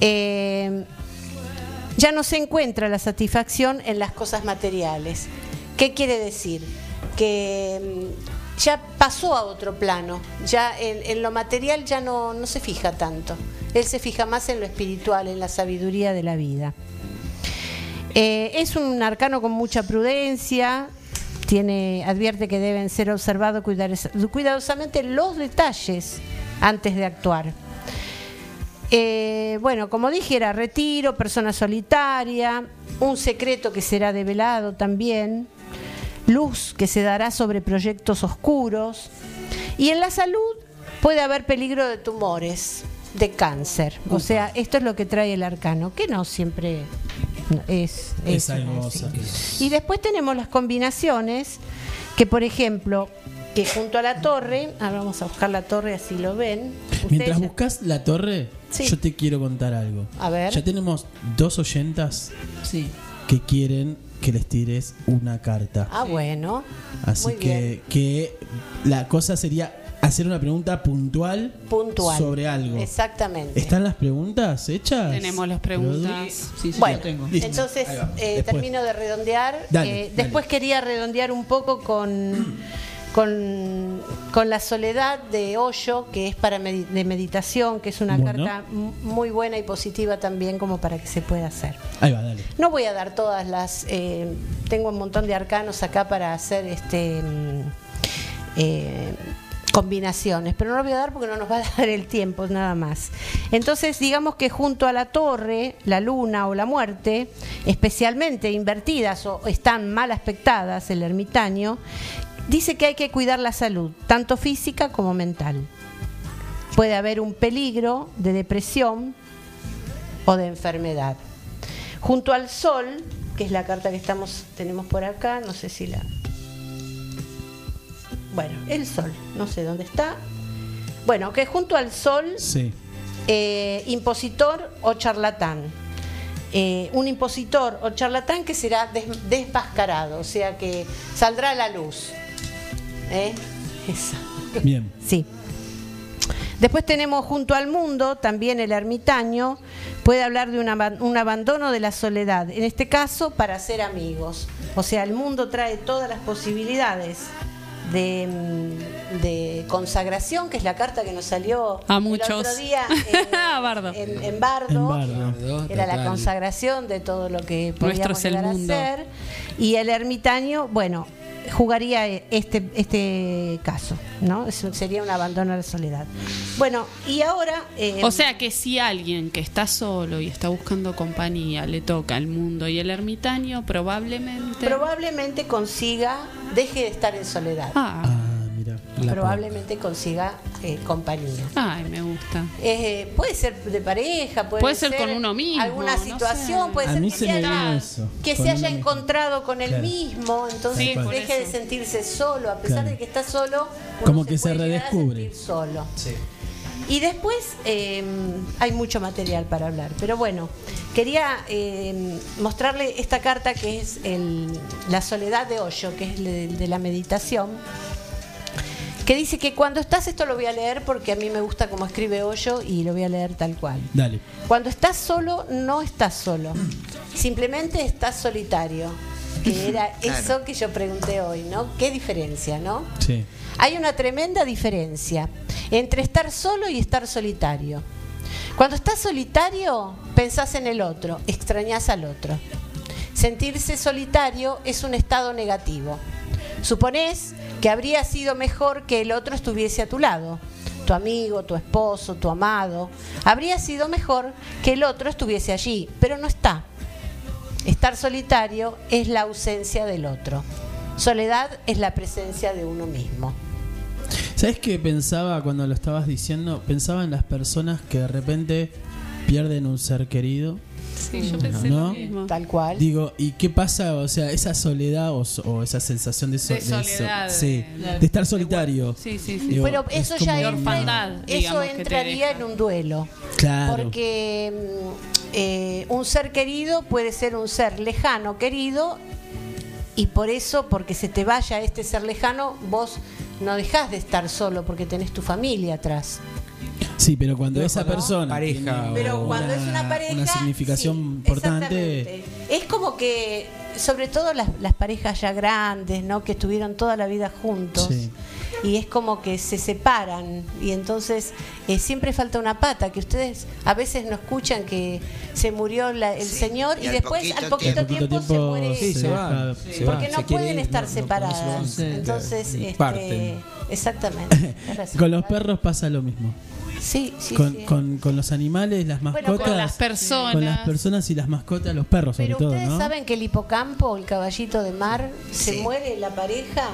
Eh, ya no se encuentra la satisfacción en las cosas materiales. ¿Qué quiere decir? Que mm, ya pasó a otro plano, ya en, en lo material ya no, no se fija tanto. Él se fija más en lo espiritual, en la sabiduría de la vida. Eh, es un arcano con mucha prudencia, tiene, advierte que deben ser observados cuidados- cuidadosamente los detalles antes de actuar. Eh, bueno, como dije, era retiro, persona solitaria, un secreto que será develado también, luz que se dará sobre proyectos oscuros. Y en la salud puede haber peligro de tumores, de cáncer. O sea, esto es lo que trae el arcano, que no siempre es, Es es algo así. sa- Y después tenemos las combinaciones, que por ejemplo, que junto a la torre, ahora vamos a buscar la torre así lo ven. Mientras buscas la torre, Sí. yo te quiero contar algo. A ver. Ya tenemos dos oyentas Sí. que quieren que les tires una carta. Ah, bueno. Así muy que, que la cosa sería hacer una pregunta puntual, Puntual. sobre algo. Exactamente. ¿Están las preguntas hechas? Tenemos las preguntas. bueno, Listo. entonces Ahí va. eh, termino de redondear. Dale, Eh, dale. Después quería redondear un poco con, con, con la soledad de Hoyo, que es para medi- de meditación, que es una Bueno. carta muy buena y positiva también como para que se pueda hacer. Ahí va, dale. No voy a dar todas las. eh, tengo un montón de arcanos acá para hacer este mm, eh, combinaciones, pero no lo voy a dar porque no nos va a dar el tiempo, nada más. Entonces, digamos que junto a la torre, la luna o la muerte, especialmente invertidas o están mal aspectadas, el ermitaño, dice que hay que cuidar la salud, tanto física como mental. Puede haber un peligro de depresión o de enfermedad. Junto al sol, que es la carta que estamos tenemos por acá, no sé si la Bueno, el sol, no sé dónde está. Bueno, que junto al sol, Sí. eh, impositor o charlatán. Eh, un impositor o charlatán que será des- desmascarado, o sea que saldrá a la luz. ¿Eh? Esa. Bien. Sí. Después tenemos junto al mundo también el ermitaño, puede hablar de un, un abandono de la soledad, en este caso para ser amigos. O sea, el mundo trae todas las posibilidades de, mm, de consagración, que es la carta que nos salió A el muchos. otro día en, A Bardo. en- en Bardo. En Bardo. Era la consagración de todo lo que Nuestro podíamos es el llegar a ser. Y el ermitaño, bueno, jugaría este, este caso, ¿no? Eso sería un abandono a la soledad. Bueno, y ahora... eh, O sea que si alguien que está solo y está buscando compañía le toca el mundo y el ermitaño, probablemente. probablemente consiga, deje de estar en soledad. Ah. La probablemente consiga eh, compañía. Ay, me gusta. Eh, puede ser de pareja, puede, Puede ser con uno mismo, Alguna no situación, sé. puede A ser que se se haya, eso, que se haya encontrado con él Claro. mismo, entonces Sí, deje de sentirse solo, a pesar Claro. de que está solo, uno Como que se puede llegar a redescubre. solo. Y después eh, hay mucho material para hablar. Pero bueno, quería eh, mostrarle esta carta que es el- la soledad de Hoyo, que es de, de la meditación. Que dice que cuando estás, esto lo voy a leer porque a mí me gusta cómo escribe Hoyo y lo voy a leer tal cual. Dale. Cuando estás solo, no estás solo. Simplemente estás solitario. Que era Claro. eso que yo pregunté hoy, ¿no? ¿Qué diferencia, no? Sí. Hay una tremenda diferencia entre estar solo y estar solitario. Cuando estás solitario, pensás en el otro, extrañás al otro. Sentirse solitario es un estado negativo. Suponés que habría sido mejor que el otro estuviese a tu lado. Tu amigo, tu esposo, tu amado. Habría sido mejor que el otro estuviese allí, pero no está. Estar solitario es la ausencia del otro. Soledad es la presencia de uno mismo. ¿Sabes qué pensaba cuando lo estabas diciendo? Pensaba en las personas que de repente pierden un ser querido. Sí, yo pensé ¿No? lo mismo. Tal cual. Digo, ¿y qué pasa? O sea, esa soledad o, so- o esa sensación de, so- De de so- soledad, sí, de- de estar solitario. Sí, sí, sí. Digo, Pero es eso ya entra- orfandad, eso entraría en un duelo. Claro. Porque mm, eh, un ser querido puede ser un ser lejano querido y por eso, porque se te vaya este ser lejano, vos no dejás de estar solo porque tenés tu familia atrás. Sí, pero cuando Pero esa cuando persona pareja Pero cuando es una pareja, una significación sí, importante. Es como que, sobre todo las, las parejas ya grandes, ¿no? Que estuvieron toda la vida juntos. Sí. Y es como que se separan y entonces eh, siempre falta una pata, que ustedes a veces no escuchan que se murió la- el señor y, y al después poquito al poquito tiempo, se muere Sí, se va. Porque no pueden ir, estar no- no- no se separadas. Entonces, este, exactamente. con los perros pasa lo mismo. Sí, sí, con, sí. con, con los animales, las Bueno, mascotas. con las personas. con las personas y las mascotas, los perros sobre Pero todo, ustedes ¿no? saben que el hipocampo, el caballito de mar, se muere la pareja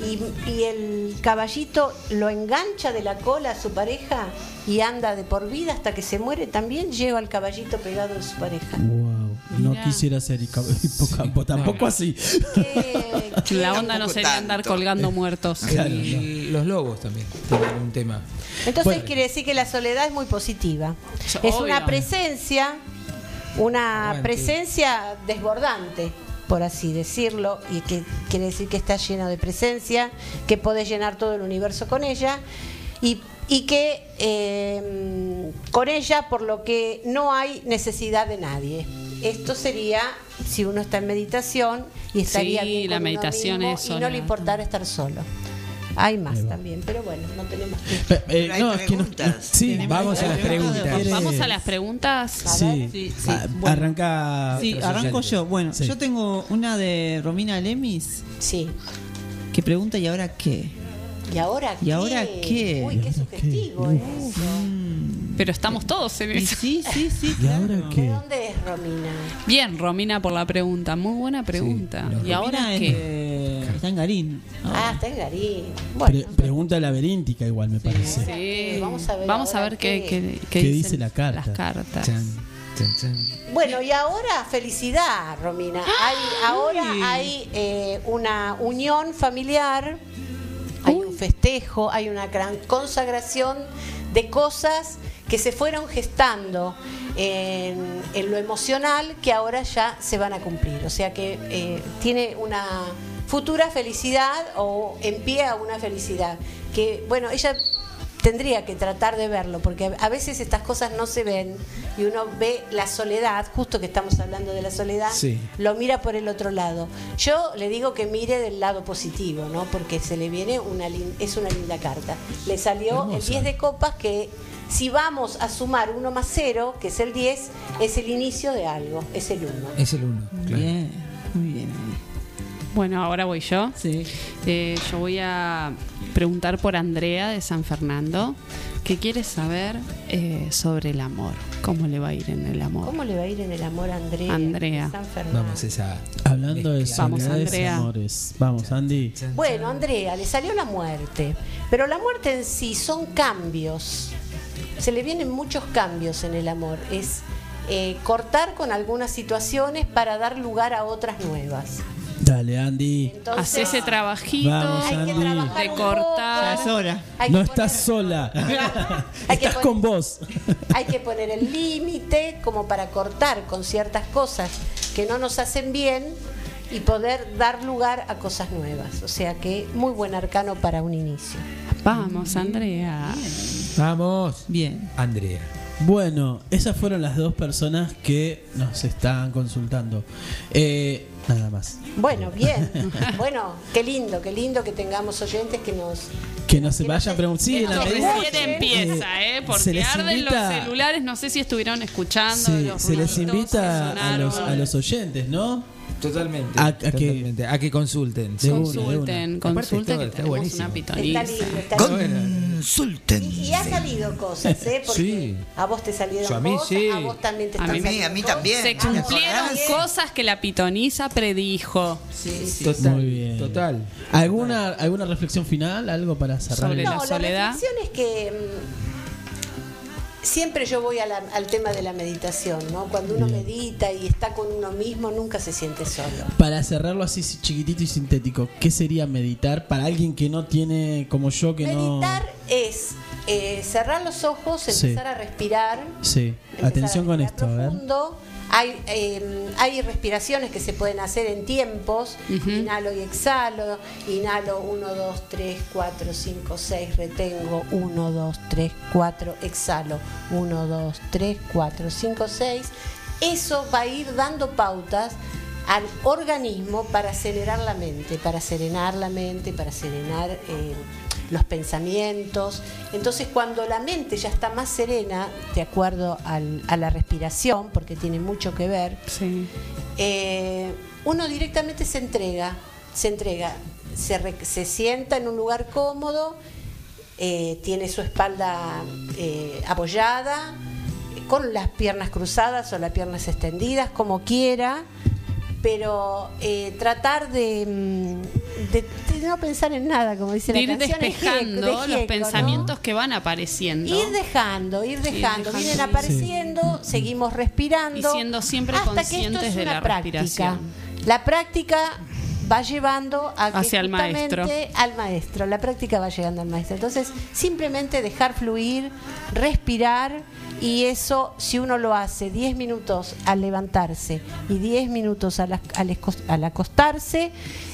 y, y el caballito lo engancha de la cola a su pareja y anda de por vida hasta que se muere. También lleva al caballito pegado a su pareja. Wow, no Mirá. quisiera ser hipocampo, tampoco así. Qué- qué- La onda no sería andar tanto. colgando muertos. Claro, Y los lobos también tienen un tema. Entonces Bueno. quiere decir que la soledad es muy positiva. Es una presencia, una Aguante. presencia desbordante, por así decirlo, y que quiere decir que está lleno de presencia, que podés llenar todo el universo con ella, y, y que eh, con ella, por lo que no hay necesidad de nadie. Esto sería si uno está en meditación y estaría Sí, bien la con uno meditación mismo es y no le importara estar solo. Hay más también, pero bueno, no tenemos tiempo. Eh, Pero hay no, es que no- sí, Vamos a las preguntas. ¿Quiere- Vamos a las preguntas. Sí, Sí, sí. Ah, Bueno. arranca. Sí, arranco yo. Bueno, Sí. yo tengo una de Romina Lemis Sí. que pregunta ¿y ahora qué? ¿Y ahora ¿Y ahora qué? Uy, qué sugestivo, ¿eh? Pero estamos todos en eso. sí, sí, sí, ¿Y ahora claro. ¿De qué? dónde es Romina? Bien, Romina, por la pregunta. Muy buena pregunta. Sí, ¿Y ahora es qué? de- está en Garín. Ah, está en Garín. Bueno, Pre- pregunta laberíntica igual me parece. Sí. Vamos a ver Vamos a ahora ver qué, qué- qué- qué dicen dice la carta. Las cartas. Chan, bueno, y ahora felicidad, Romina. Hay, ahora hay eh, una unión familiar, festejo, hay una gran consagración de cosas que se fueron gestando en, en lo emocional que ahora ya se van a cumplir. O sea que eh, tiene una futura felicidad o en pie a una felicidad. Que, bueno, ella tendría que tratar de verlo, porque a veces estas cosas no se ven y uno ve la soledad, justo que estamos hablando de la soledad, Sí. lo mira por el otro lado. Yo le digo que mire del lado positivo, ¿no? Porque se le viene una es una linda carta. Le salió el Hermosa. 10 de copas que si vamos a sumar 1 más 0, que es el 10, es el inicio de algo, es el 1. Es el uno. claro. Bien, muy bien. Bueno, ahora voy yo. Sí. Eh, yo voy a preguntar por Andrea de San Fernando. que quiere saber eh, sobre el amor. ¿Cómo le va a ir en el amor? ¿Cómo le va a ir en el amor a Andrea? Andrea. de San Fernando? Vamos, esa. Hablando de Vamos, soledades y Andrea. amores. Vamos, Andy. Bueno, Andrea, le salió la muerte, pero la muerte en sí son cambios. Se le vienen muchos cambios en el amor. Es eh, cortar con algunas situaciones para dar lugar a otras nuevas. Dale, Andy. Hace ese trabajito Vamos, Hay que Andy. trabajar de un cortar. poco. Ya es hora. Hay No estás sola. Hay que estás poner- con vos. Hay que poner el límite como para cortar con ciertas cosas que no nos hacen bien y poder dar lugar a cosas nuevas. O sea que muy buen arcano para un inicio. Vamos, Andrea. Vamos. Bien. Andrea. Bueno, esas fueron las dos personas que nos estaban consultando. Eh, nada más. Bueno, bien. Bueno, qué lindo, qué lindo que tengamos oyentes que nos... Que no se vayan preguntando. Sí, en la medida- recién empieza, ¿eh? se Porque les arden invita- los celulares. No sé si estuvieron escuchando. Sí, los se les invita a los, a los oyentes, ¿no? Totalmente. A- a que-. A que consulten. Consulten, Aparte consulten que está tenemos lindo, está lindo. Consulten. Y, y ha salido cosas, ¿eh? Porque Sí. a vos te salieron Yo a mí cosas, sí. a vos también te A están mí- saliendo a mí también. Se cumplieron cosas que la pitoniza predijo. Total. Muy bien. Total. ¿Alguna, ¿Alguna reflexión final? ¿Algo para cerrar? Sobre la No, la soledad. reflexión es que mm, siempre yo voy a la- al tema de la meditación, ¿no? Cuando uno Bien. medita y está con uno mismo, nunca se siente solo. Para cerrarlo así chiquitito y sintético, ¿qué sería meditar para alguien que no tiene, como yo, que Meditar es eh, cerrar los ojos, Sí. empezar a respirar. no... Sí, atención a con esto, a ver. Hay, eh, hay respiraciones que se pueden hacer en tiempos. Inhalo y exhalo. Inhalo 1, 2, 3, 4, 5, 6. Retengo 1, 2, 3, 4. Exhalo 1, 2, 3, 4, 5, 6. Eso va a ir dando pautas al organismo para acelerar la mente, para serenar la mente, para serenar eh, los pensamientos. Entonces cuando la mente ya está más serena, de acuerdo al- a la respiración, porque tiene mucho que ver, eh, uno directamente se entrega, se entrega, se, re- se sienta en un lugar cómodo, eh, tiene su espalda eh, apoyada, con las piernas cruzadas o las piernas extendidas, como quiera, pero eh, tratar de, mm, de- de no pensar en nada, como dice De la ir canción. despejando Gieco, los pensamientos que van apareciendo. Ir dejando, ir dejando, vienen apareciendo, seguimos respirando. Y siendo siempre hasta que esto conscientes es de una la práctica. respiración. La práctica va llevando a que Hacia el maestro. al maestro. La práctica va llegando al maestro. Entonces, simplemente dejar fluir, respirar y eso, si uno lo hace 10 minutos al levantarse y 10 minutos al, al acostarse,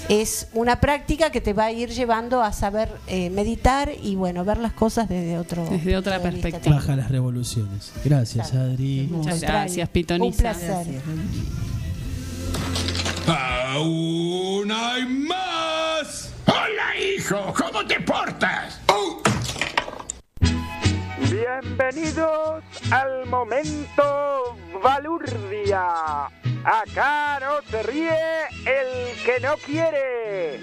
es una práctica que te va a ir llevando a saber eh, meditar y bueno, ver las cosas desde otro Desde otra de perspectiva. Baja las revoluciones. Gracias, Adri. Muchas gracias, Un Pitoniza. placer. ¡Aún hay más! ¡Hola, hijo! ¿Cómo te portas? Bienvenidos al momento Valurdia. Acá no se ríe el que no quiere.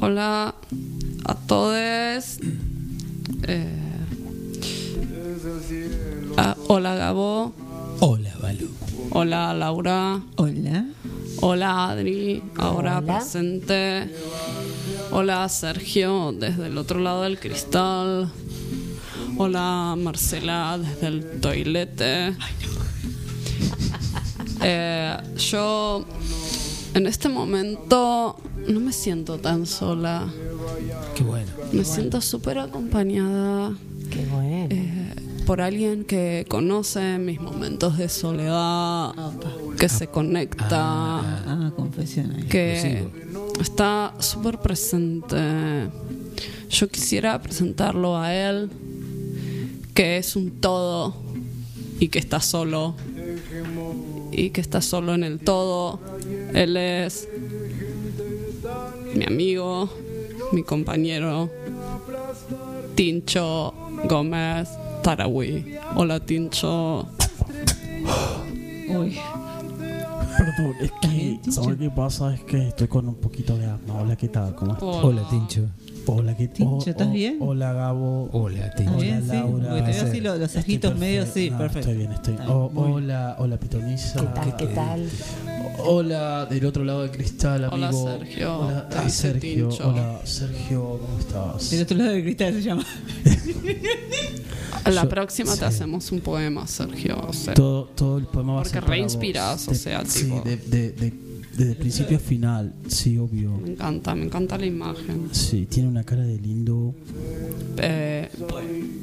Hola a todos. Eh, ah, hola Gabo. Hola, Balu. Hola Laura. Hola. Hola Adri, ahora Hola. presente. Hola Sergio, desde el otro lado del cristal. Hola Marcela, desde el toilete. Eh, yo en este momento no me siento tan sola. Qué bueno. Me siento súper acompañada Qué bueno. eh, por alguien que conoce mis momentos de soledad, que se conecta, Ah, confesión ahí. que está súper presente. Yo quisiera presentarlo a él, que es un todo y que está solo. Y que está solo en el todo. Él es mi amigo, mi compañero, Tincho Gómez Tarawi. Hola, Tincho. Uy. Perdón, es que, ¿sabes qué pasa? Es que estoy con un poquito de asma. Hola, ¿qué tal? ¿Cómo estás? Hola, Tincho. Hola, ¿qué Tincho, oh, ¿estás oh, bien? Hola, Gabo. Hola, Tincho. Hola, Bien, sí. Laura. Porque te veo así los, los ojitos medio, sí, No, perfecto. Estoy bien, estoy Está oh, bien. Hola, hola, Pitonisa. ¿Qué tal? ¿Qué tal? Hola, del otro lado del cristal, Hola, amigo. Sergio. Hola, ah, dice Sergio. Hola, Sergio, ¿cómo estás? Del otro lado del cristal se llama. La Yo- próxima sí. te hacemos un poema, Sergio. O sea, Todo, todo el poema va a Porque ser para reinspiras, o sea, sí, tipo- de, de, de- desde principio a final, sí, obvio. me encanta, me encanta la imagen. Sí, tiene una cara de lindo, Eh,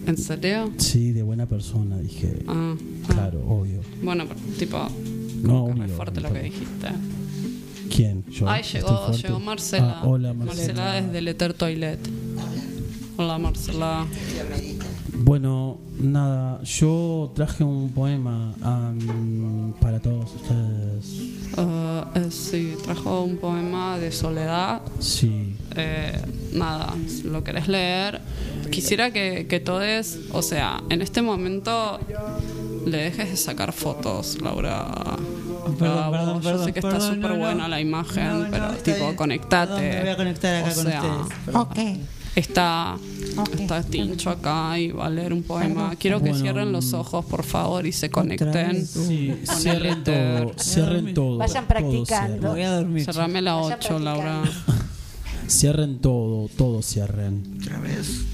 ¿En serio? sí, de buena persona, dije. Ah, Claro, obvio. bueno, pero tipo, No, obvio. fuerte lo que dijiste. ¿Quién? Yo. Ay, llegó, llegó Marcela. Ah, hola, Marcela. Marcela desde Letter Toilet. Hola, Marcela. Bueno, nada, yo traje un poema am, para todos ustedes. Eh, eh, sí, trajo un poema de soledad. Sí. Eh, nada, si lo querés leer. Quisiera que, que todos, o sea, en este momento le dejes de sacar fotos, Laura. Perdón, Ah, perdón, vos, yo perdón, sé que está perdón, súper no, no. buena la imagen, No, no, pero tipo, bien. conectate. Perdón, me voy a conectar acá O con sea, ustedes. Ok. Está, está Tincho acá y va a leer un poema. Quiero que Bueno, cierren los ojos, por favor, y se conecten. Sí, cierren todo, cierren todo. Vayan todo practicando. cierren. Voy a dormir. Cerrame la Vayan 8, Laura. Cierren todo, todo cierren.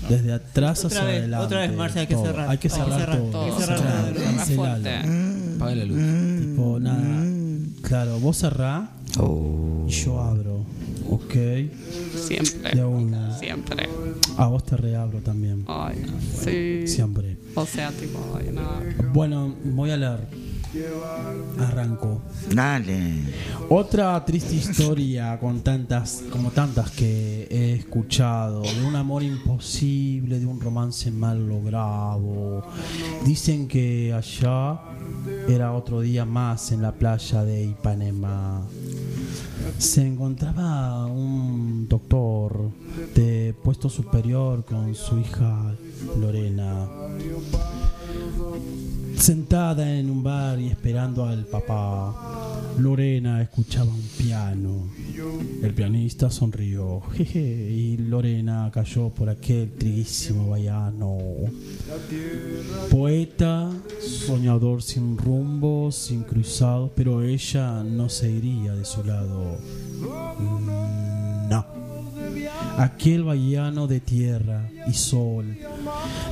Desde atrás Otra hacia vez, adelante. otra vez, Marcia, hay que todo. cerrar. Hay que Hay que cerrar, cerrar, todo. hay que cerrar Cerrar, todo. Cancelalo. Apaga la luz. Tipo, nada. Claro, vos cerrá y yo abro. ¿Ok? Siempre. De una. Siempre. A vos te reabro también. Ay, sí. Siempre. O sea, tipo, ay, nada. Bueno, voy a leer. Arranco. Dale. Otra triste historia con tantas, como tantas que he escuchado, de un amor imposible, de un romance mal logrado. Dicen que allá era otro día más en la playa de Ipanema. Se encontraba un doctor de puesto superior con su hija Lorena sentada en un bar y esperando al papá. Lorena escuchaba un piano. El pianista sonrió jeje, y Lorena cayó por aquel triguísimo vallano. Poeta, soñador sin rumbo, sin cruzado, pero ella no se iría de su lado. Mm, No. Aquel vallano de tierra y sol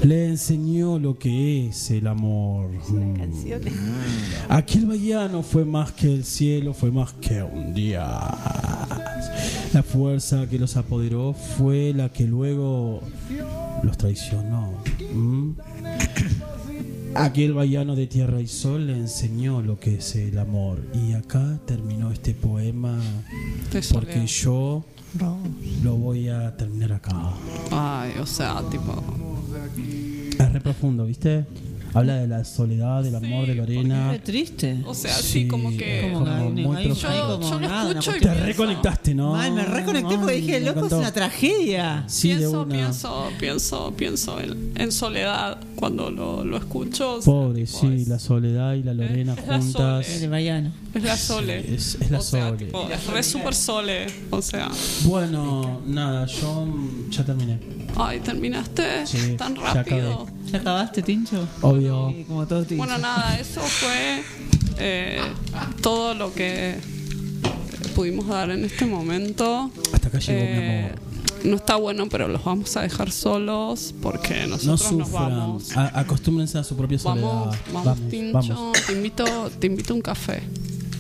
le enseñó lo que es el amor. Mm. Aquel vallano fue más que el cielo, fue más que un día. La fuerza que los apoderó fue la que luego los traicionó. Mm. Aquel vallano de tierra y sol le enseñó lo que es el amor. Y acá terminó este poema porque yo lo voy a terminar acá. Ay, o sea, tipo. Es re profundo, ¿viste? Habla de la soledad, del amor de Lorena. Qué triste. O sea, sí, como que. Como muy hay Yo, como yo lo nada, escucho y Te pienso- reconectaste, ¿no? Ay, me reconecté porque dije, loco, es una tragedia. Sí, pienso, una. pienso, pienso, pienso en, en soledad cuando lo, lo escucho. o sea, Pobre, tipo, sí, es, la soledad y la Lorena es la juntas. Es la sole. Es, es la o sea, Sole. tipo, es re super sole. O sea, Bueno, nada, yo ya terminé. Ay, terminaste Sí, tan rápido. ¿Ya acabaste, Tincho? Obvio. Sí, como todo Tincho. Bueno, nada, eso fue eh, todo lo que pudimos dar en este momento. Hasta acá llegó mi Eh, amor. No está bueno, pero los vamos a dejar solos porque No nosotros nos sufran. vamos. A- acostúmbrense a su propia soledad. Vamos, vamos, vamos. Tincho. vamos. Te invito, te invito a un café.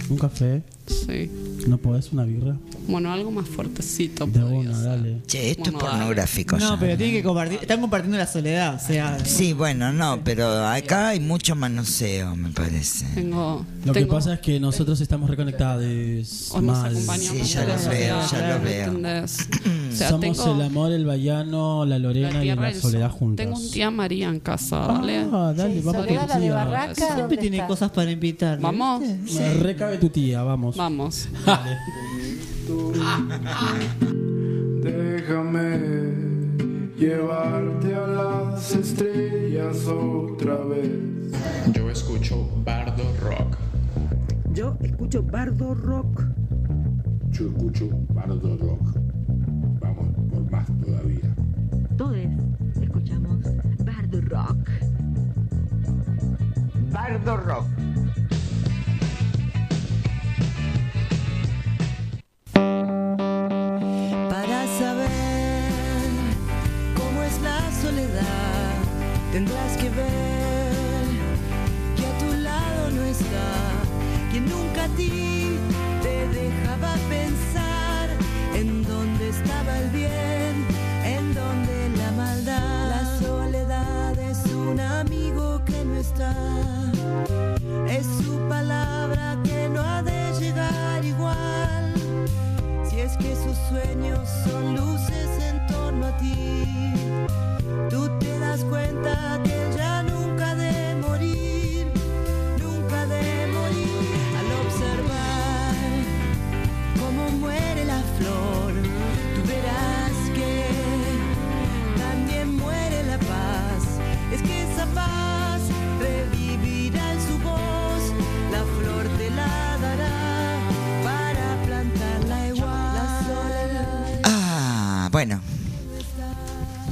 Un café. Sí. ¿No podés una birra? Bueno, algo más fuertecito. De una, dale. Che, esto Bueno, es pornográfico. No, ya. pero tiene que compartir. Están compartiendo la soledad, o sea. Sí, bueno, no, pero acá hay mucho manoseo, me parece. Tengo, Lo que tengo- pasa es que nosotros estamos reconectados. o nos mal. acompañamos Sí, ya lo veo, ya lo veo. O sea, Somos tengo el amor, el vallano, la Lorena la y la soledad sol. juntas. Tengo un tía María en casa, ¿vale? Ah, dale, vamos Soledad, con la tu de tía. Barraca, Siempre ¿dónde tiene está? cosas para invitar. Vamos. Me recabe tu tía, vamos. Vamos. Déjame llevarte a las estrellas otra vez. Yo escucho Bardo Rock. Yo escucho Bardo Rock. Yo escucho Bardo Rock. Vamos por más todavía. Todos escuchamos Bardo Rock. Bardo Rock. Tendrás que ver que a tu lado no está quien nunca a ti te dejaba pensar en dónde estaba el bien, en dónde la maldad. La soledad es un amigo que no está, es su palabra que no ha de llegar igual. Si es que sus sueños son luces en torno a ti, tú te das cuenta que él ya nunca de morir, nunca de morir. Al observar cómo muere la flor, tú verás que también muere la paz. Es que esa paz revivirá en su voz, la flor te la dará para plantarla igual. Ah, bueno.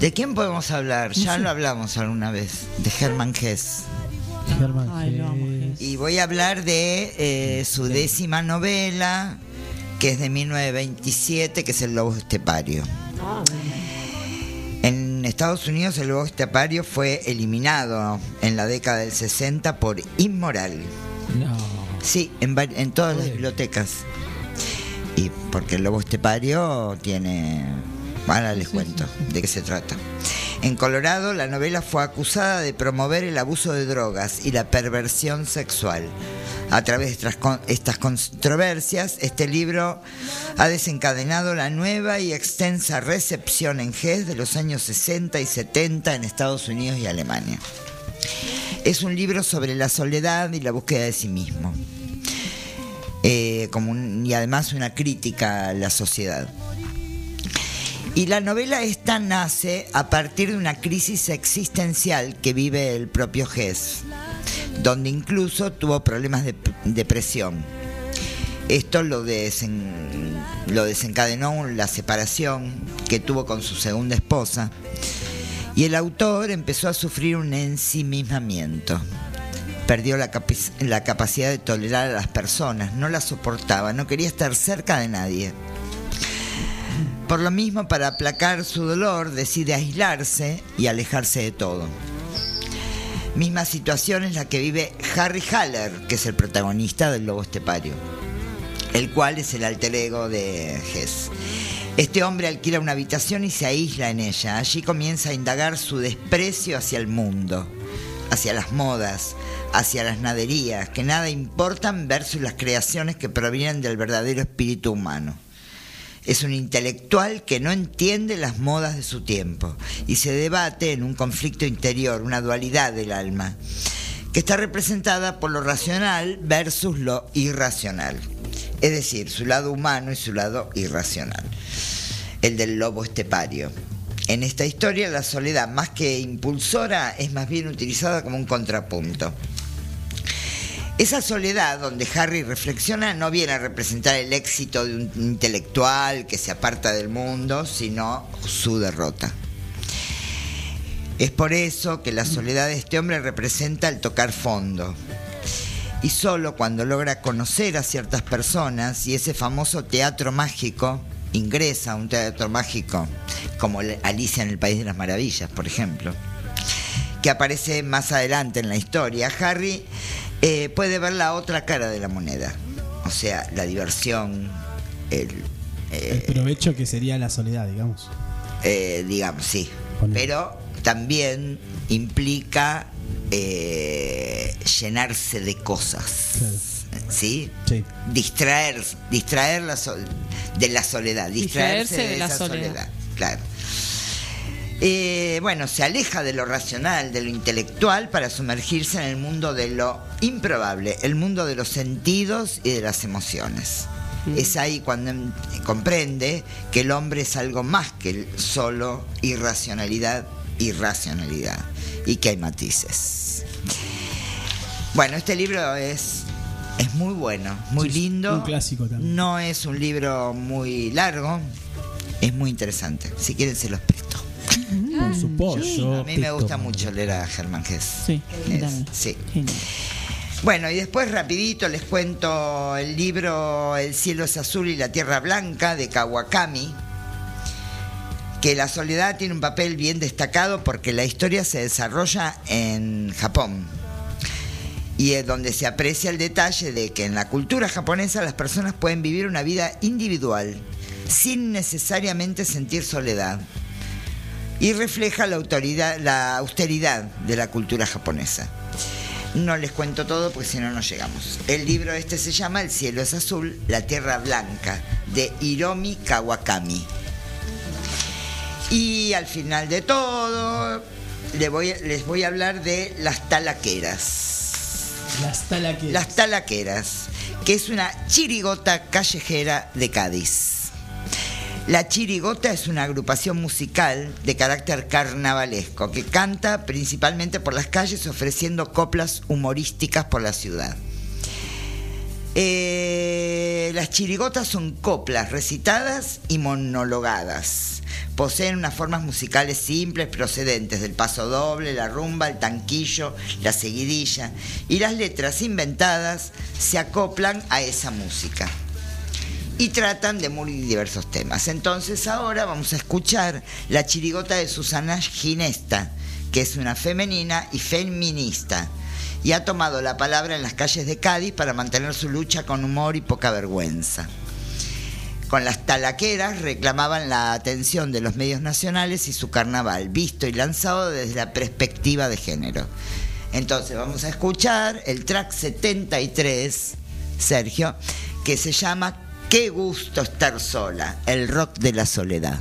¿De quién podemos hablar? Ya lo hablamos alguna vez, de Hermann Hesse. Germán Ay, lo amo, Hesse. Y voy a hablar de eh, su décima novela, que es de 1927, que es El Lobo Estepario. En Estados Unidos el lobo estepario fue eliminado en la década del 60 por inmoral. No. Sí, en, en todas las bibliotecas. Y porque el lobo estepario tiene... Ahora les cuento de qué se trata. En Colorado, la novela fue acusada de promover el abuso de drogas y la perversión sexual. A través de estas con- estas controversias, este libro ha desencadenado la nueva y extensa recepción en GES de los años 60 y 70 en Estados Unidos y Alemania. Es un libro sobre la soledad y la búsqueda de sí mismo. Eh, como un- y además una crítica a la sociedad. Y la novela esta nace a partir de una crisis existencial que vive el propio Hess, donde incluso tuvo problemas de depresión. Esto lo, desen- lo desencadenó la separación que tuvo con su segunda esposa y el autor empezó a sufrir un ensimismamiento. Perdió la, la capacidad de tolerar a las personas, no las soportaba, no quería estar cerca de nadie. Por lo mismo, para aplacar su dolor, decide aislarse y alejarse de todo. Misma situación es la que vive Harry Haller, que es el protagonista del Lobo Estepario, el cual es el alter ego de Hess. Este hombre alquila una habitación y se aísla en ella. Allí comienza a indagar su desprecio hacia el mundo, hacia las modas, hacia las naderías, que nada importan versus las creaciones que provienen del verdadero espíritu humano. Es un intelectual que no entiende las modas de su tiempo y se debate en un conflicto interior, una dualidad del alma, que está representada por lo racional versus lo irracional. Es decir, su lado humano y su lado irracional. El del lobo estepario. En esta historia la soledad, más que impulsora, es más bien utilizada como un contrapunto. Esa soledad donde Harry reflexiona no viene a representar el éxito de un intelectual que se aparta del mundo, sino su derrota. Es por eso que la soledad de este hombre representa el tocar fondo. Y solo cuando logra conocer a ciertas personas y ese famoso teatro mágico, ingresa a un teatro mágico como Alicia en el País de las Maravillas, por ejemplo, que aparece más adelante en la historia, Harry eh, puede ver la otra cara de la moneda. O sea, la diversión, el, El provecho que sería la soledad, digamos. eh, digamos, sí. Pero también implica eh, llenarse de cosas. ¿Sí? Distraer, distraer la sol- de la soledad, distraerse, Distraerse de, de la esa soledad. soledad. Claro. Eh, bueno, se aleja de lo racional, de lo intelectual, para sumergirse en el mundo de lo improbable, el mundo de los sentidos y de las emociones. Es ahí cuando em- comprende que el hombre es algo más que el solo irracionalidad, irracionalidad, y que hay matices. Bueno, este libro es, es muy bueno, muy lindo. un clásico también. No es un libro muy largo, es muy interesante. Si quieren se los presto. Por supuesto. A mí me gusta mucho leer a Germán Gess. Sí, Es- sí. Bueno, y después rapidito les cuento el libro El cielo es azul y la tierra blanca de Kawakami, que la soledad tiene un papel bien destacado porque la historia se desarrolla en Japón y es donde se aprecia el detalle de que en la cultura japonesa las personas pueden vivir una vida individual sin necesariamente sentir soledad y refleja la, autoridad, la austeridad de la cultura japonesa. No les cuento todo porque si no, no llegamos. El libro este se llama El cielo es azul, la tierra blanca, de Hiromi Kawakami. Y al final de todo, voy- les voy a hablar de las talaqueras. Las talaqueras. Las talaqueras, que es una chirigota callejera de Cádiz. La Chirigota es una agrupación musical de carácter carnavalesco que canta principalmente por las calles ofreciendo coplas humorísticas por la ciudad. Eh, las chirigotas son coplas recitadas y monologadas. Poseen unas formas musicales simples procedentes del paso doble, la rumba, el tanquillo, la seguidilla y las letras inventadas se acoplan a esa música y tratan de muy diversos temas. Entonces ahora vamos a escuchar la chirigota de Susana Ginesta, que es una femenina y feminista, y ha tomado la palabra en las calles de Cádiz para mantener su lucha con humor y poca vergüenza. Con las talaqueras reclamaban la atención de los medios nacionales y su carnaval, visto y lanzado desde la perspectiva de género. Entonces vamos a escuchar el track 73, Sergio, que se llama Qué gusto estar sola, el rock de la soledad.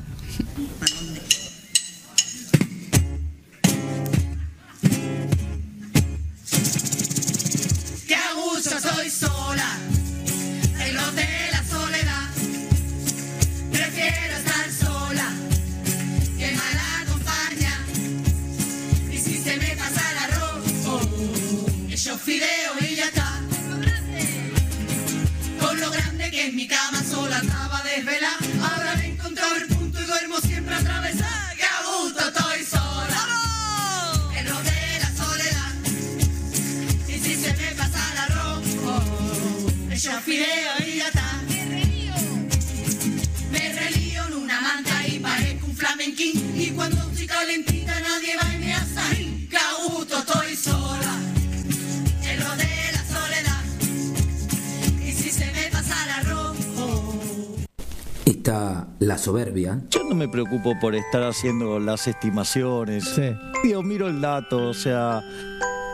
Que es mi cama sola estaba desvelada. Ahora me he encontrado el punto y duermo siempre atravesada. Qué a gusto estoy sola, en lo de la soledad. Y si se me pasa arroz, oh, yo fideo y ya está. Me relío en una manta y parezco un flamenquín. Y cuando estoy calentita nadie va y me hace ahí. Que a gusto estoy sola, Está la soberbia. Yo no me preocupo por estar haciendo las estimaciones. Yo miro el dato, o sea,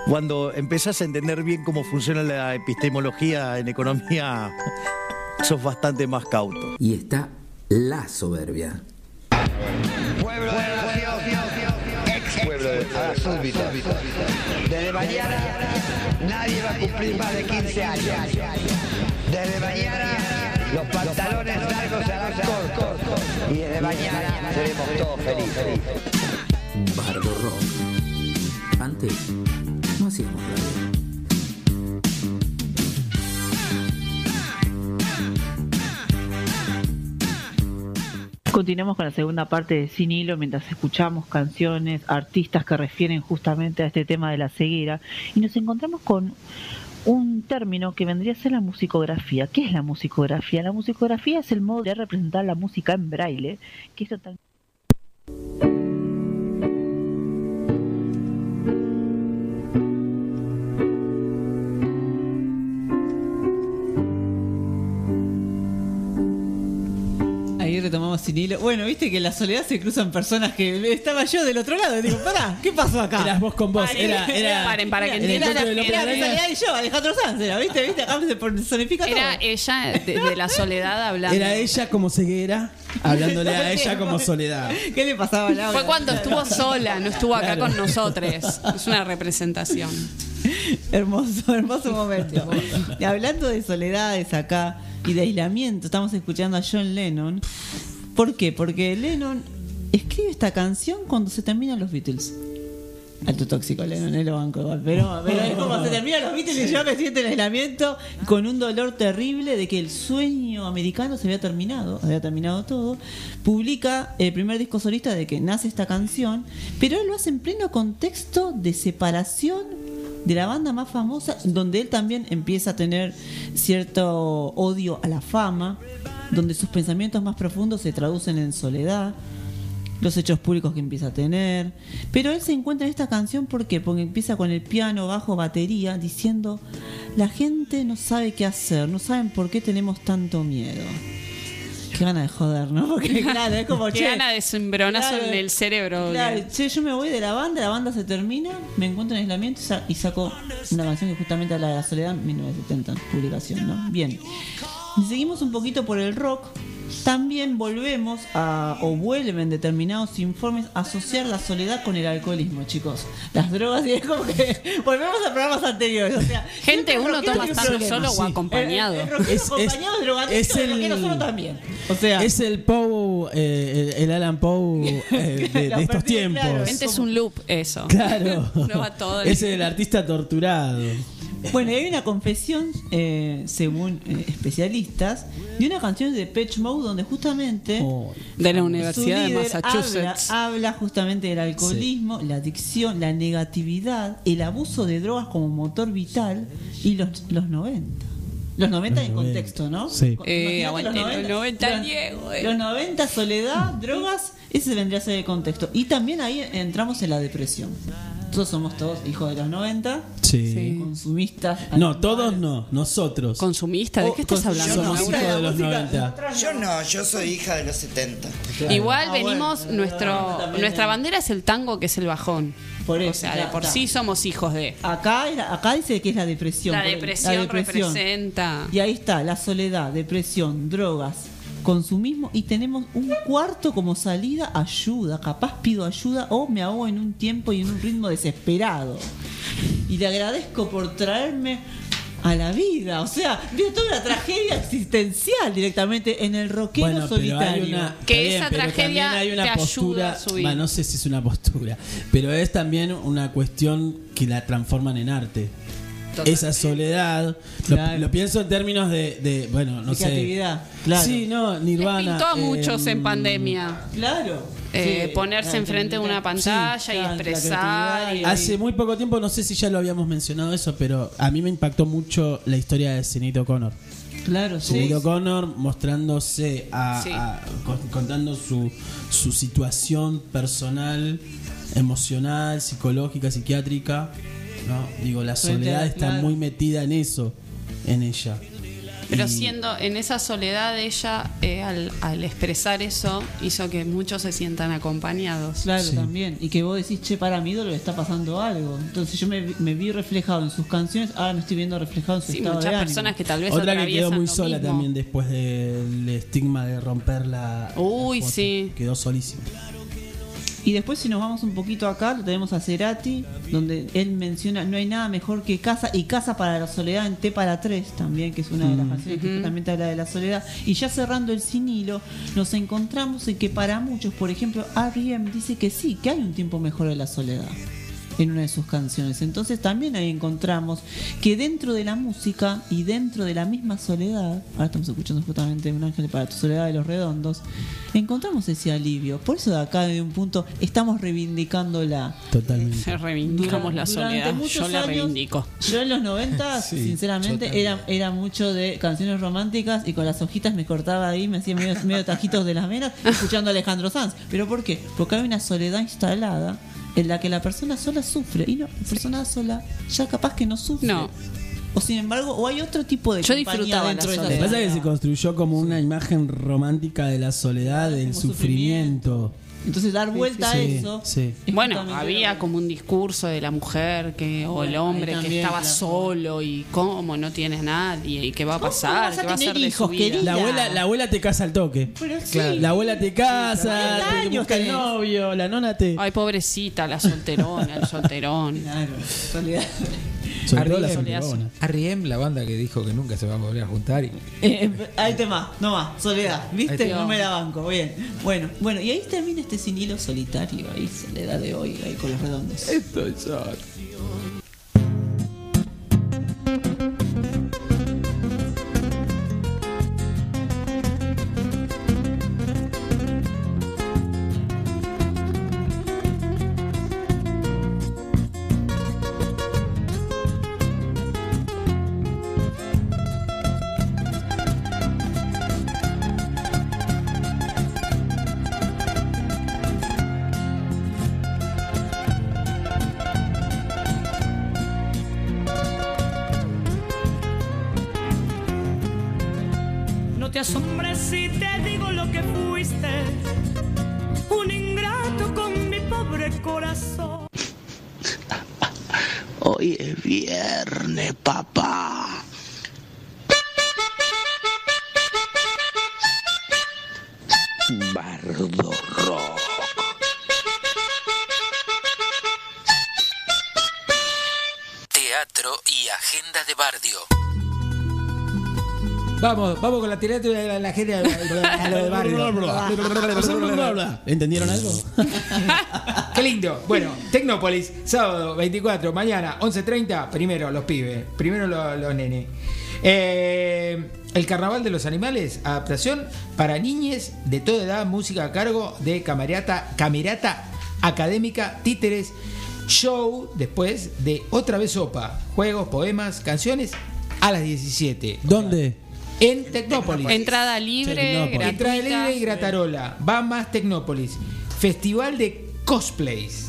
cuando empezás a entender bien cómo funciona la epistemología en economía, sos bastante más cauto. Y está la soberbia. Pueblo de nación, ex pueblo de la súbita. Desde mañana nadie va a cumplir más de 15 años. Desde mañana los pantalones largos. Y desde mañana seremos todos felices. Bardo Rock. Antes no hacíamos radio. Continuamos con la segunda parte de Sin Hilo mientras escuchamos canciones, artistas que refieren justamente a este tema de la ceguera y nos encontramos con un término que vendría a ser la musicografía. ¿Qué es la musicografía? La musicografía es el modo de representar la música en braille, que es total- Ahí retomamos sin hilo. Bueno, viste que en la soledad se cruzan personas que estaba yo del otro lado. Y digo, pará, ¿qué pasó acá? Eras vos con vos. Era, era, Paren, para que de Era-. Soledad y yo, Alejandro Sanz, era, ¿viste? ¿Viste? Acá se personifica todo. Era ella de, de la soledad hablando. Era ella como ceguera, hablándole a ella como soledad. ¿Qué le pasaba a Laura? Fue cuando estuvo sola, no estuvo acá Claro. con nosotros. Es una representación. hermoso, hermoso momento. Y hablando de soledades acá y de aislamiento, estamos escuchando a John Lennon. ¿Por qué? Porque Lennon escribe esta canción cuando se terminan los Beatles. Alto tóxico Lennon, no lo banco igual. Pero, pero es como se terminan los Beatles y yo me siento en aislamiento con un dolor terrible de que el sueño americano se había terminado, había terminado todo. Publica el primer disco solista de que nace esta canción, pero él lo hace en pleno contexto de separación de la banda más famosa, donde él también empieza a tener cierto odio a la fama, donde sus pensamientos más profundos se traducen en soledad, los hechos públicos que empieza a tener. Pero él se encuentra en esta canción ¿por qué? porque empieza con el piano, bajo, batería, diciendo, la gente no sabe qué hacer, no saben por qué tenemos tanto miedo. Qué gana de joder, ¿no? Porque claro, es como, Qué che, gana de cimbronazo claro, en el cerebro. Claro, che, yo me voy de la banda, la banda se termina, me encuentro en aislamiento y sa- y saco una canción que justamente habla de la soledad, 1970, publicación, ¿no? Bien. Seguimos un poquito por el rock. También volvemos a, o vuelven determinados informes a asociar la soledad con el alcoholismo, chicos. Las drogas, y es como que volvemos a programas anteriores. O sea, Gente, uno toma problema. solo o acompañado. El, el rockero Es- acompañado es drogadicto, es el solo también. O sea, es el Poe, eh, el, el Alan Poe eh, de, de estos tiempos. Gente es un loop eso. Claro. No va todo. Es el artista torturado. Bueno, y hay una confesión, eh, según eh, especialistas, de una canción de Pitch Mode donde justamente De la su Universidad de Massachusetts. Habla, habla justamente del alcoholismo, la adicción, la negatividad, el abuso de drogas como motor vital y los, los 90. Los 90 en contexto, ¿no? Sí. Eh, aguante, los 90 los- Diego, eh. Los 90, soledad, drogas, ese vendría a ser el contexto. Y también ahí entramos en la depresión. Todos somos todos hijos de los 90, Sí. consumistas. No, todos no, nosotros. ¿Consumista? ¿De qué estás hablando? Somos hijos de los 90. Yo no, yo soy hija de los 70. Igual Ah, venimos, bueno, nuestro, nuestra es- bandera es el tango, que es el bajón. Por eso, o sea, de por está. sí somos hijos de. Acá, acá dice que es la depresión. La por- depresión representa. Y ahí está, la soledad, depresión, drogas, consumismo. Y tenemos un cuarto como salida, ayuda. Capaz pido ayuda o me ahogo en un tiempo y en un ritmo desesperado. Y le agradezco por traerme a la vida. O sea, vio toda una tragedia existencial directamente en el rockero Bueno, solitario. una, Que está esa pero tragedia también hay una te ayuda postura, a subir. bah, no sé si es una postura, pero es también una cuestión que la transforman en arte. Esa soledad, lo- Claro. lo, pienso en términos de, de, bueno, no De sé. creatividad, claro. Sí, no, Nirvana. Pintó a muchos eh, en pandemia. Claro. Eh, Sí, ponerse enfrente de una pantalla Sí, y expresar. y- Hace muy poco tiempo, no sé si ya lo habíamos mencionado eso, pero a mí me impactó mucho la historia de Sinead O'Connor. Claro, sí. O'Connor mostrándose, a, Sí. a- con- contando su, su situación personal, emocional, psicológica, psiquiátrica. ¿No? Digo, la soledad está claro. muy metida en eso, en ella. Pero siendo en esa soledad ella, eh, al, al expresar eso, hizo que muchos se sientan acompañados. Claro, Sí. también. Y que vos decís, che, para mi ídolo le está pasando algo. Entonces yo me, vi- me vi reflejado en sus canciones, ahora me estoy viendo reflejado en su Sí, estado muchas de ánimo. personas que tal vez Otra que quedó muy sola mismo. también después del estigma de romper la. Uy, la sí. Quedó solísima. Y después si nos vamos un poquito acá, lo tenemos a Cerati, donde él menciona, no hay nada mejor que Casa, y Casa para la Soledad en T para tres también, que es una de las Mm. canciones que justamente habla de la soledad. Y ya cerrando el sinilo, nos encontramos en que para muchos, por ejemplo, R.E.M. dice que sí, que hay un tiempo mejor de la soledad en una de sus canciones. Entonces también ahí encontramos que dentro de la música y dentro de la misma soledad, ahora estamos escuchando justamente Un ángel para tu soledad de los redondos, encontramos ese alivio. Por eso de acá de un punto estamos reivindicándola. Totalmente. Reivindicamos la soledad. Yo la años, reivindico. Yo en los 90, Sí, sinceramente, era, era mucho de canciones románticas y con las hojitas me cortaba ahí, me hacía medio, medio tajitos de las venas escuchando a Alejandro Sanz. ¿Pero por qué? Porque hay una soledad instalada en la que la persona sola sufre. Y no, la persona sola ya capaz que no sufre. No. O sin embargo, o hay otro tipo de Yo compañía disfrutaba dentro la de esa Lo que soledad. pasa es que se construyó como una imagen romántica de la soledad, del sufrimiento. Entonces dar vuelta a eso. sí. Bueno, había como un discurso de la mujer que o el hombre que estaba claro. solo y cómo no tiene a nadie y qué va a ¿Cómo pasar, qué va a ser de su hijos, vida. querida? La abuela, la abuela te casa al toque. Pero sí. La abuela te casa, 40 te años busca el novio, la nona te. Ay, pobrecita, la solterona, el solterón. Claro, soledad. Sobre todo las la banda que dijo que nunca se va a volver a juntar. Y... Eh, eh, ahí te más, no más, soledad, ¿viste? No me la banco, bien. Bueno, bueno, y ahí termina este sin hilo solitario, ahí, soledad de hoy, ahí con los redondos. Estoy solo. La de la, la gente a lo del barrio. ¿Entendieron algo? Qué lindo. Bueno, Tecnópolis, sábado 24, mañana 11.30, primero los pibes, primero los, los nenes. Eh, el Carnaval de los Animales, adaptación para niñes de toda edad, música a cargo de Camerata, Camerata Académica Títeres, show después de Otra vez Sopa, juegos, poemas, canciones a las 17. ¿Dónde? En Tecnópolis. Entrada libre, gratuita. Entrada libre y gratarola. Va más Tecnópolis. Festival de cosplays.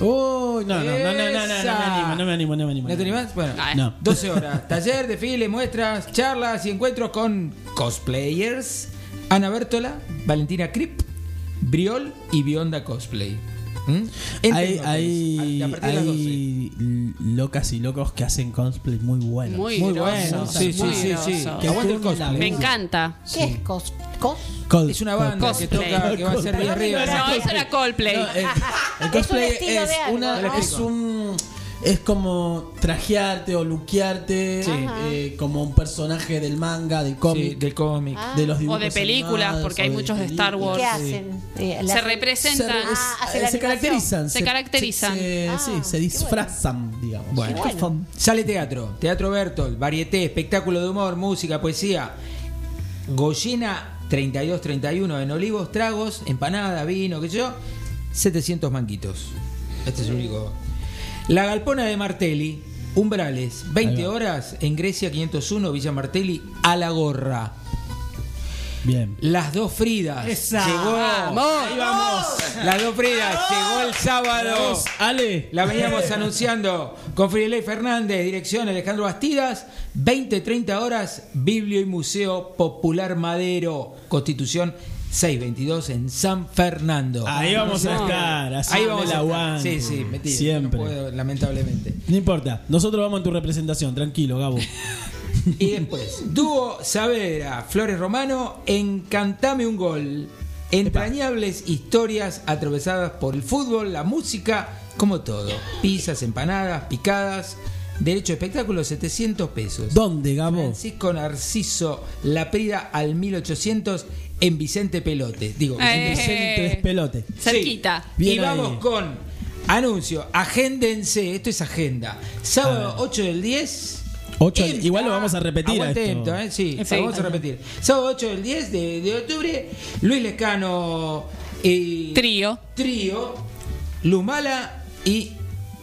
Oh, no, no, no, no, no, no, no, me animo, no me animo, no me animo. ¿No te animás? Bueno, No. 12 horas. Taller, desfile, muestras, charlas y encuentros con cosplayers. Ana Bertola, Valentina Krip, Briol y Bionda Cosplay. ¿Mm? Hay, hay, 12. hay locas y locos que hacen cosplay muy buenos. Muy, Muy grosos, bueno, sí, sí, sí, sí. grosos. Que aguante el turno cosplay. Me encanta. ¿Qué es cos? cos? Col- Es una banda Cosplay. que toca, que va a ser de arriba. No, eso era Coldplay. No, el, el Es cosplay un es, de algo, una, ¿no? es un es como trajearte o luquearte Sí. eh, como un personaje del manga, del cómic, Sí, del cómic. de los O dibujos de películas, animados, porque hay o de muchos de Star. Wars. ¿Qué hacen? Eh, Se Se, representan. Ah, hace eh, la se caracterizan. Se caracterizan. se- Ah, sí, se disfrazan, digamos. Bueno. Bueno. Sale teatro, Teatro Bertol, varieté, espectáculo de humor, música, poesía. Goyena 32-31 en Olivos, tragos, empanada, vino, qué sé yo, 700 manquitos. Este es el único. La Galpona de Martelli, Umbrales, 20 horas en Grecia 501, Villa Martelli, a la gorra. Bien. Las dos Fridas. Esa. Llegó. ¡Vamos! Ahí vamos. Las dos Fridas. Llegó el sábado. Vamos, Ale. La veníamos anunciando con Friley Fernández, dirección Alejandro Bastidas, 20-30 horas, Biblio y Museo Popular Madero, Constitución 622 en San Fernando. Ahí vamos a estar, Ahí haciendo vamos el aguante. Sí, sí, mentira. Siempre. No puedo, lamentablemente. No importa, nosotros vamos en tu representación, tranquilo, Gabo. Y después, dúo Saavedra, Flores Romano, Encantame un gol. Entrañables historias atravesadas por el fútbol, la música, como todo. Pizzas, empanadas, picadas. Derecho de espectáculo, 700 pesos. ¿Dónde, Gabo? Francisco Narciso La Prida al 1800 en Vicente Pelote. Digo, Eh. Vicente Despelote. Cerquita. y Bien vamos ahí. con anuncio. Agéndense, esto es agenda. Sábado 8 del 10. Ocho, en- igual lo vamos a repetir a esto. ¿eh? Sí, Sí. lo vamos a repetir. Sábado 8 del 10 de, de octubre. Luis Lescano. eh, Trío. Trío. Lumala y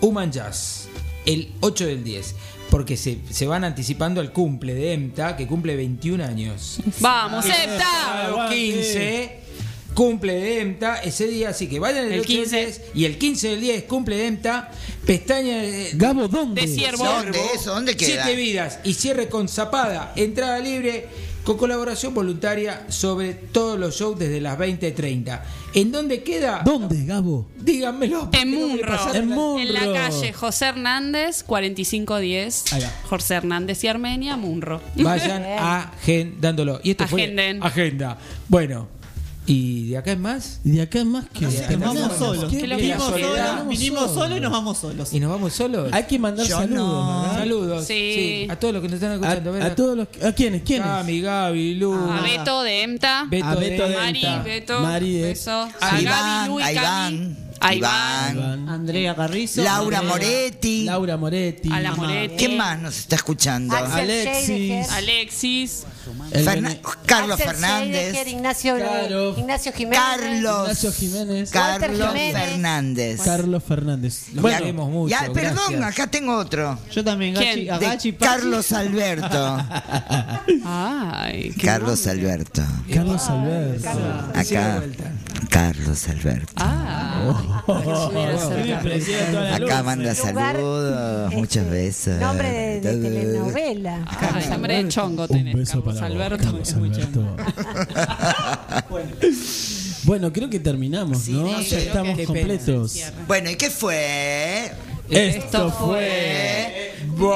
Human Jazz. El 8 del 10. Porque se, se van anticipando al cumple de EMTA, que cumple 21 años. Vamos, Aguante. 15, cumple de EMTA ese día, así que vayan el, El 8 del 15. 10 y el 15 del 10 cumple de EMTA, pestaña de, Gabo, ¿dónde? De ciervo. ¿Dónde? ¿Dónde queda? Siete vidas y cierre con zapada, entrada libre con colaboración voluntaria sobre todos los shows desde las 20.30. ¿En dónde queda? ¿Dónde, Gabo? Díganmelo. En Munro. En la- Munro. En la calle José Hernández, 4510. Ahí va. José Hernández y Armenia, Munro. Vayan agendándolo. Y esto Agenden. fue agenda. Bueno, ¿Y de acá en más? Y de acá en más que No nos vamos solos. Vinimos solos, vinimos solos y nos vamos solos. ¿Y nos vamos solos? Hay que mandar Yo saludos, no. ¿verdad? Saludos. Sí. A todos los que nos están A, escuchando. A, ver, a todos los que- ¿A quiénes? ¿Quiénes? Cami, Gaby, Lu. A Beto de EMTA. Beto A de Beto de Mari, Enta. Beto. Mari de- beso. A A Iván, Gaby, Lu y a Cami. Iván, A Iván. Iván, Andrea Carrizo. Laura Andrea- Moretti. Laura Moretti. A la Moretti. ¿Quién más nos está escuchando? Axel Alexis. Alexis. El Bene- Carlos Axel Fernández. Scheidegger, Ignacio, Caro. Ignacio Jiménez. Carlos. Ignacio Jiménez. Walter Carlos Jiménez. Fernández. Carlos Fernández. Los Bueno, queremos mucho. Ya, perdón, gracias. acá tengo otro. Yo también, ¿Quién? Gachi, a Gachi. Carlos Alberto. Ay, qué Carlos Alberto. Carlos Alberto. Acá. Carlos Alberto. Ah. Acá manda saludos, este, muchos besos. Nombre de, de telenovela. Ah, nombre de chongo Un tenés, beso Carlos para Alberto. Carlos Alberto. bueno, creo que terminamos, ¿no? Sí, ya estamos completos. Bueno, ¿y qué fue? Esto Esto fue fue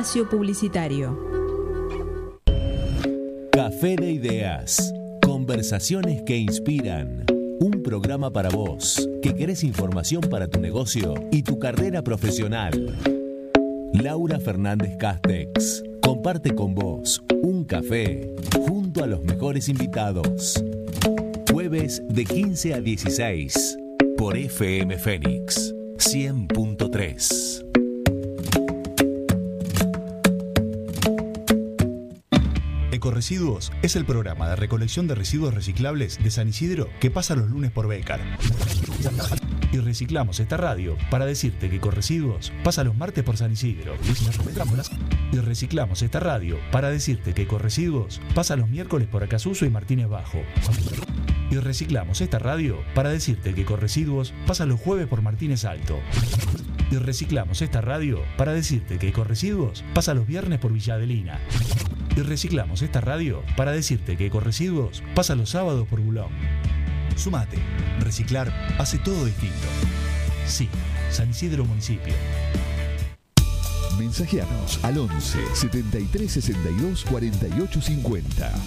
Espacio Publicitario. Café de Ideas. Conversaciones que inspiran. Un programa para vos que querés información para tu negocio y tu carrera profesional. Laura Fernández Castex comparte con vos un café junto a los mejores invitados. Jueves de 15 a 16 por FM Fénix 100.3. Ecoresiduos es el programa de recolección de residuos reciclables de San Isidro que pasa los lunes por Becar. Y reciclamos esta radio para decirte que Ecoresiduos pasa los martes por San Isidro. Y reciclamos esta radio para decirte que Ecoresiduos pasa los miércoles por Acasuso y Martínez Bajo. Y reciclamos esta radio para decirte que Ecoresiduos pasa los jueves por Martínez Alto. Y reciclamos esta radio para decirte que Ecoresiduos pasa los viernes por Villa Adelina. Y reciclamos esta radio para decirte que Ecoresiduos pasa los sábados por Bulón. Sumate. Reciclar hace todo distinto. Sí, San Isidro Municipio. Mensajeanos al 11 73 62 48 50.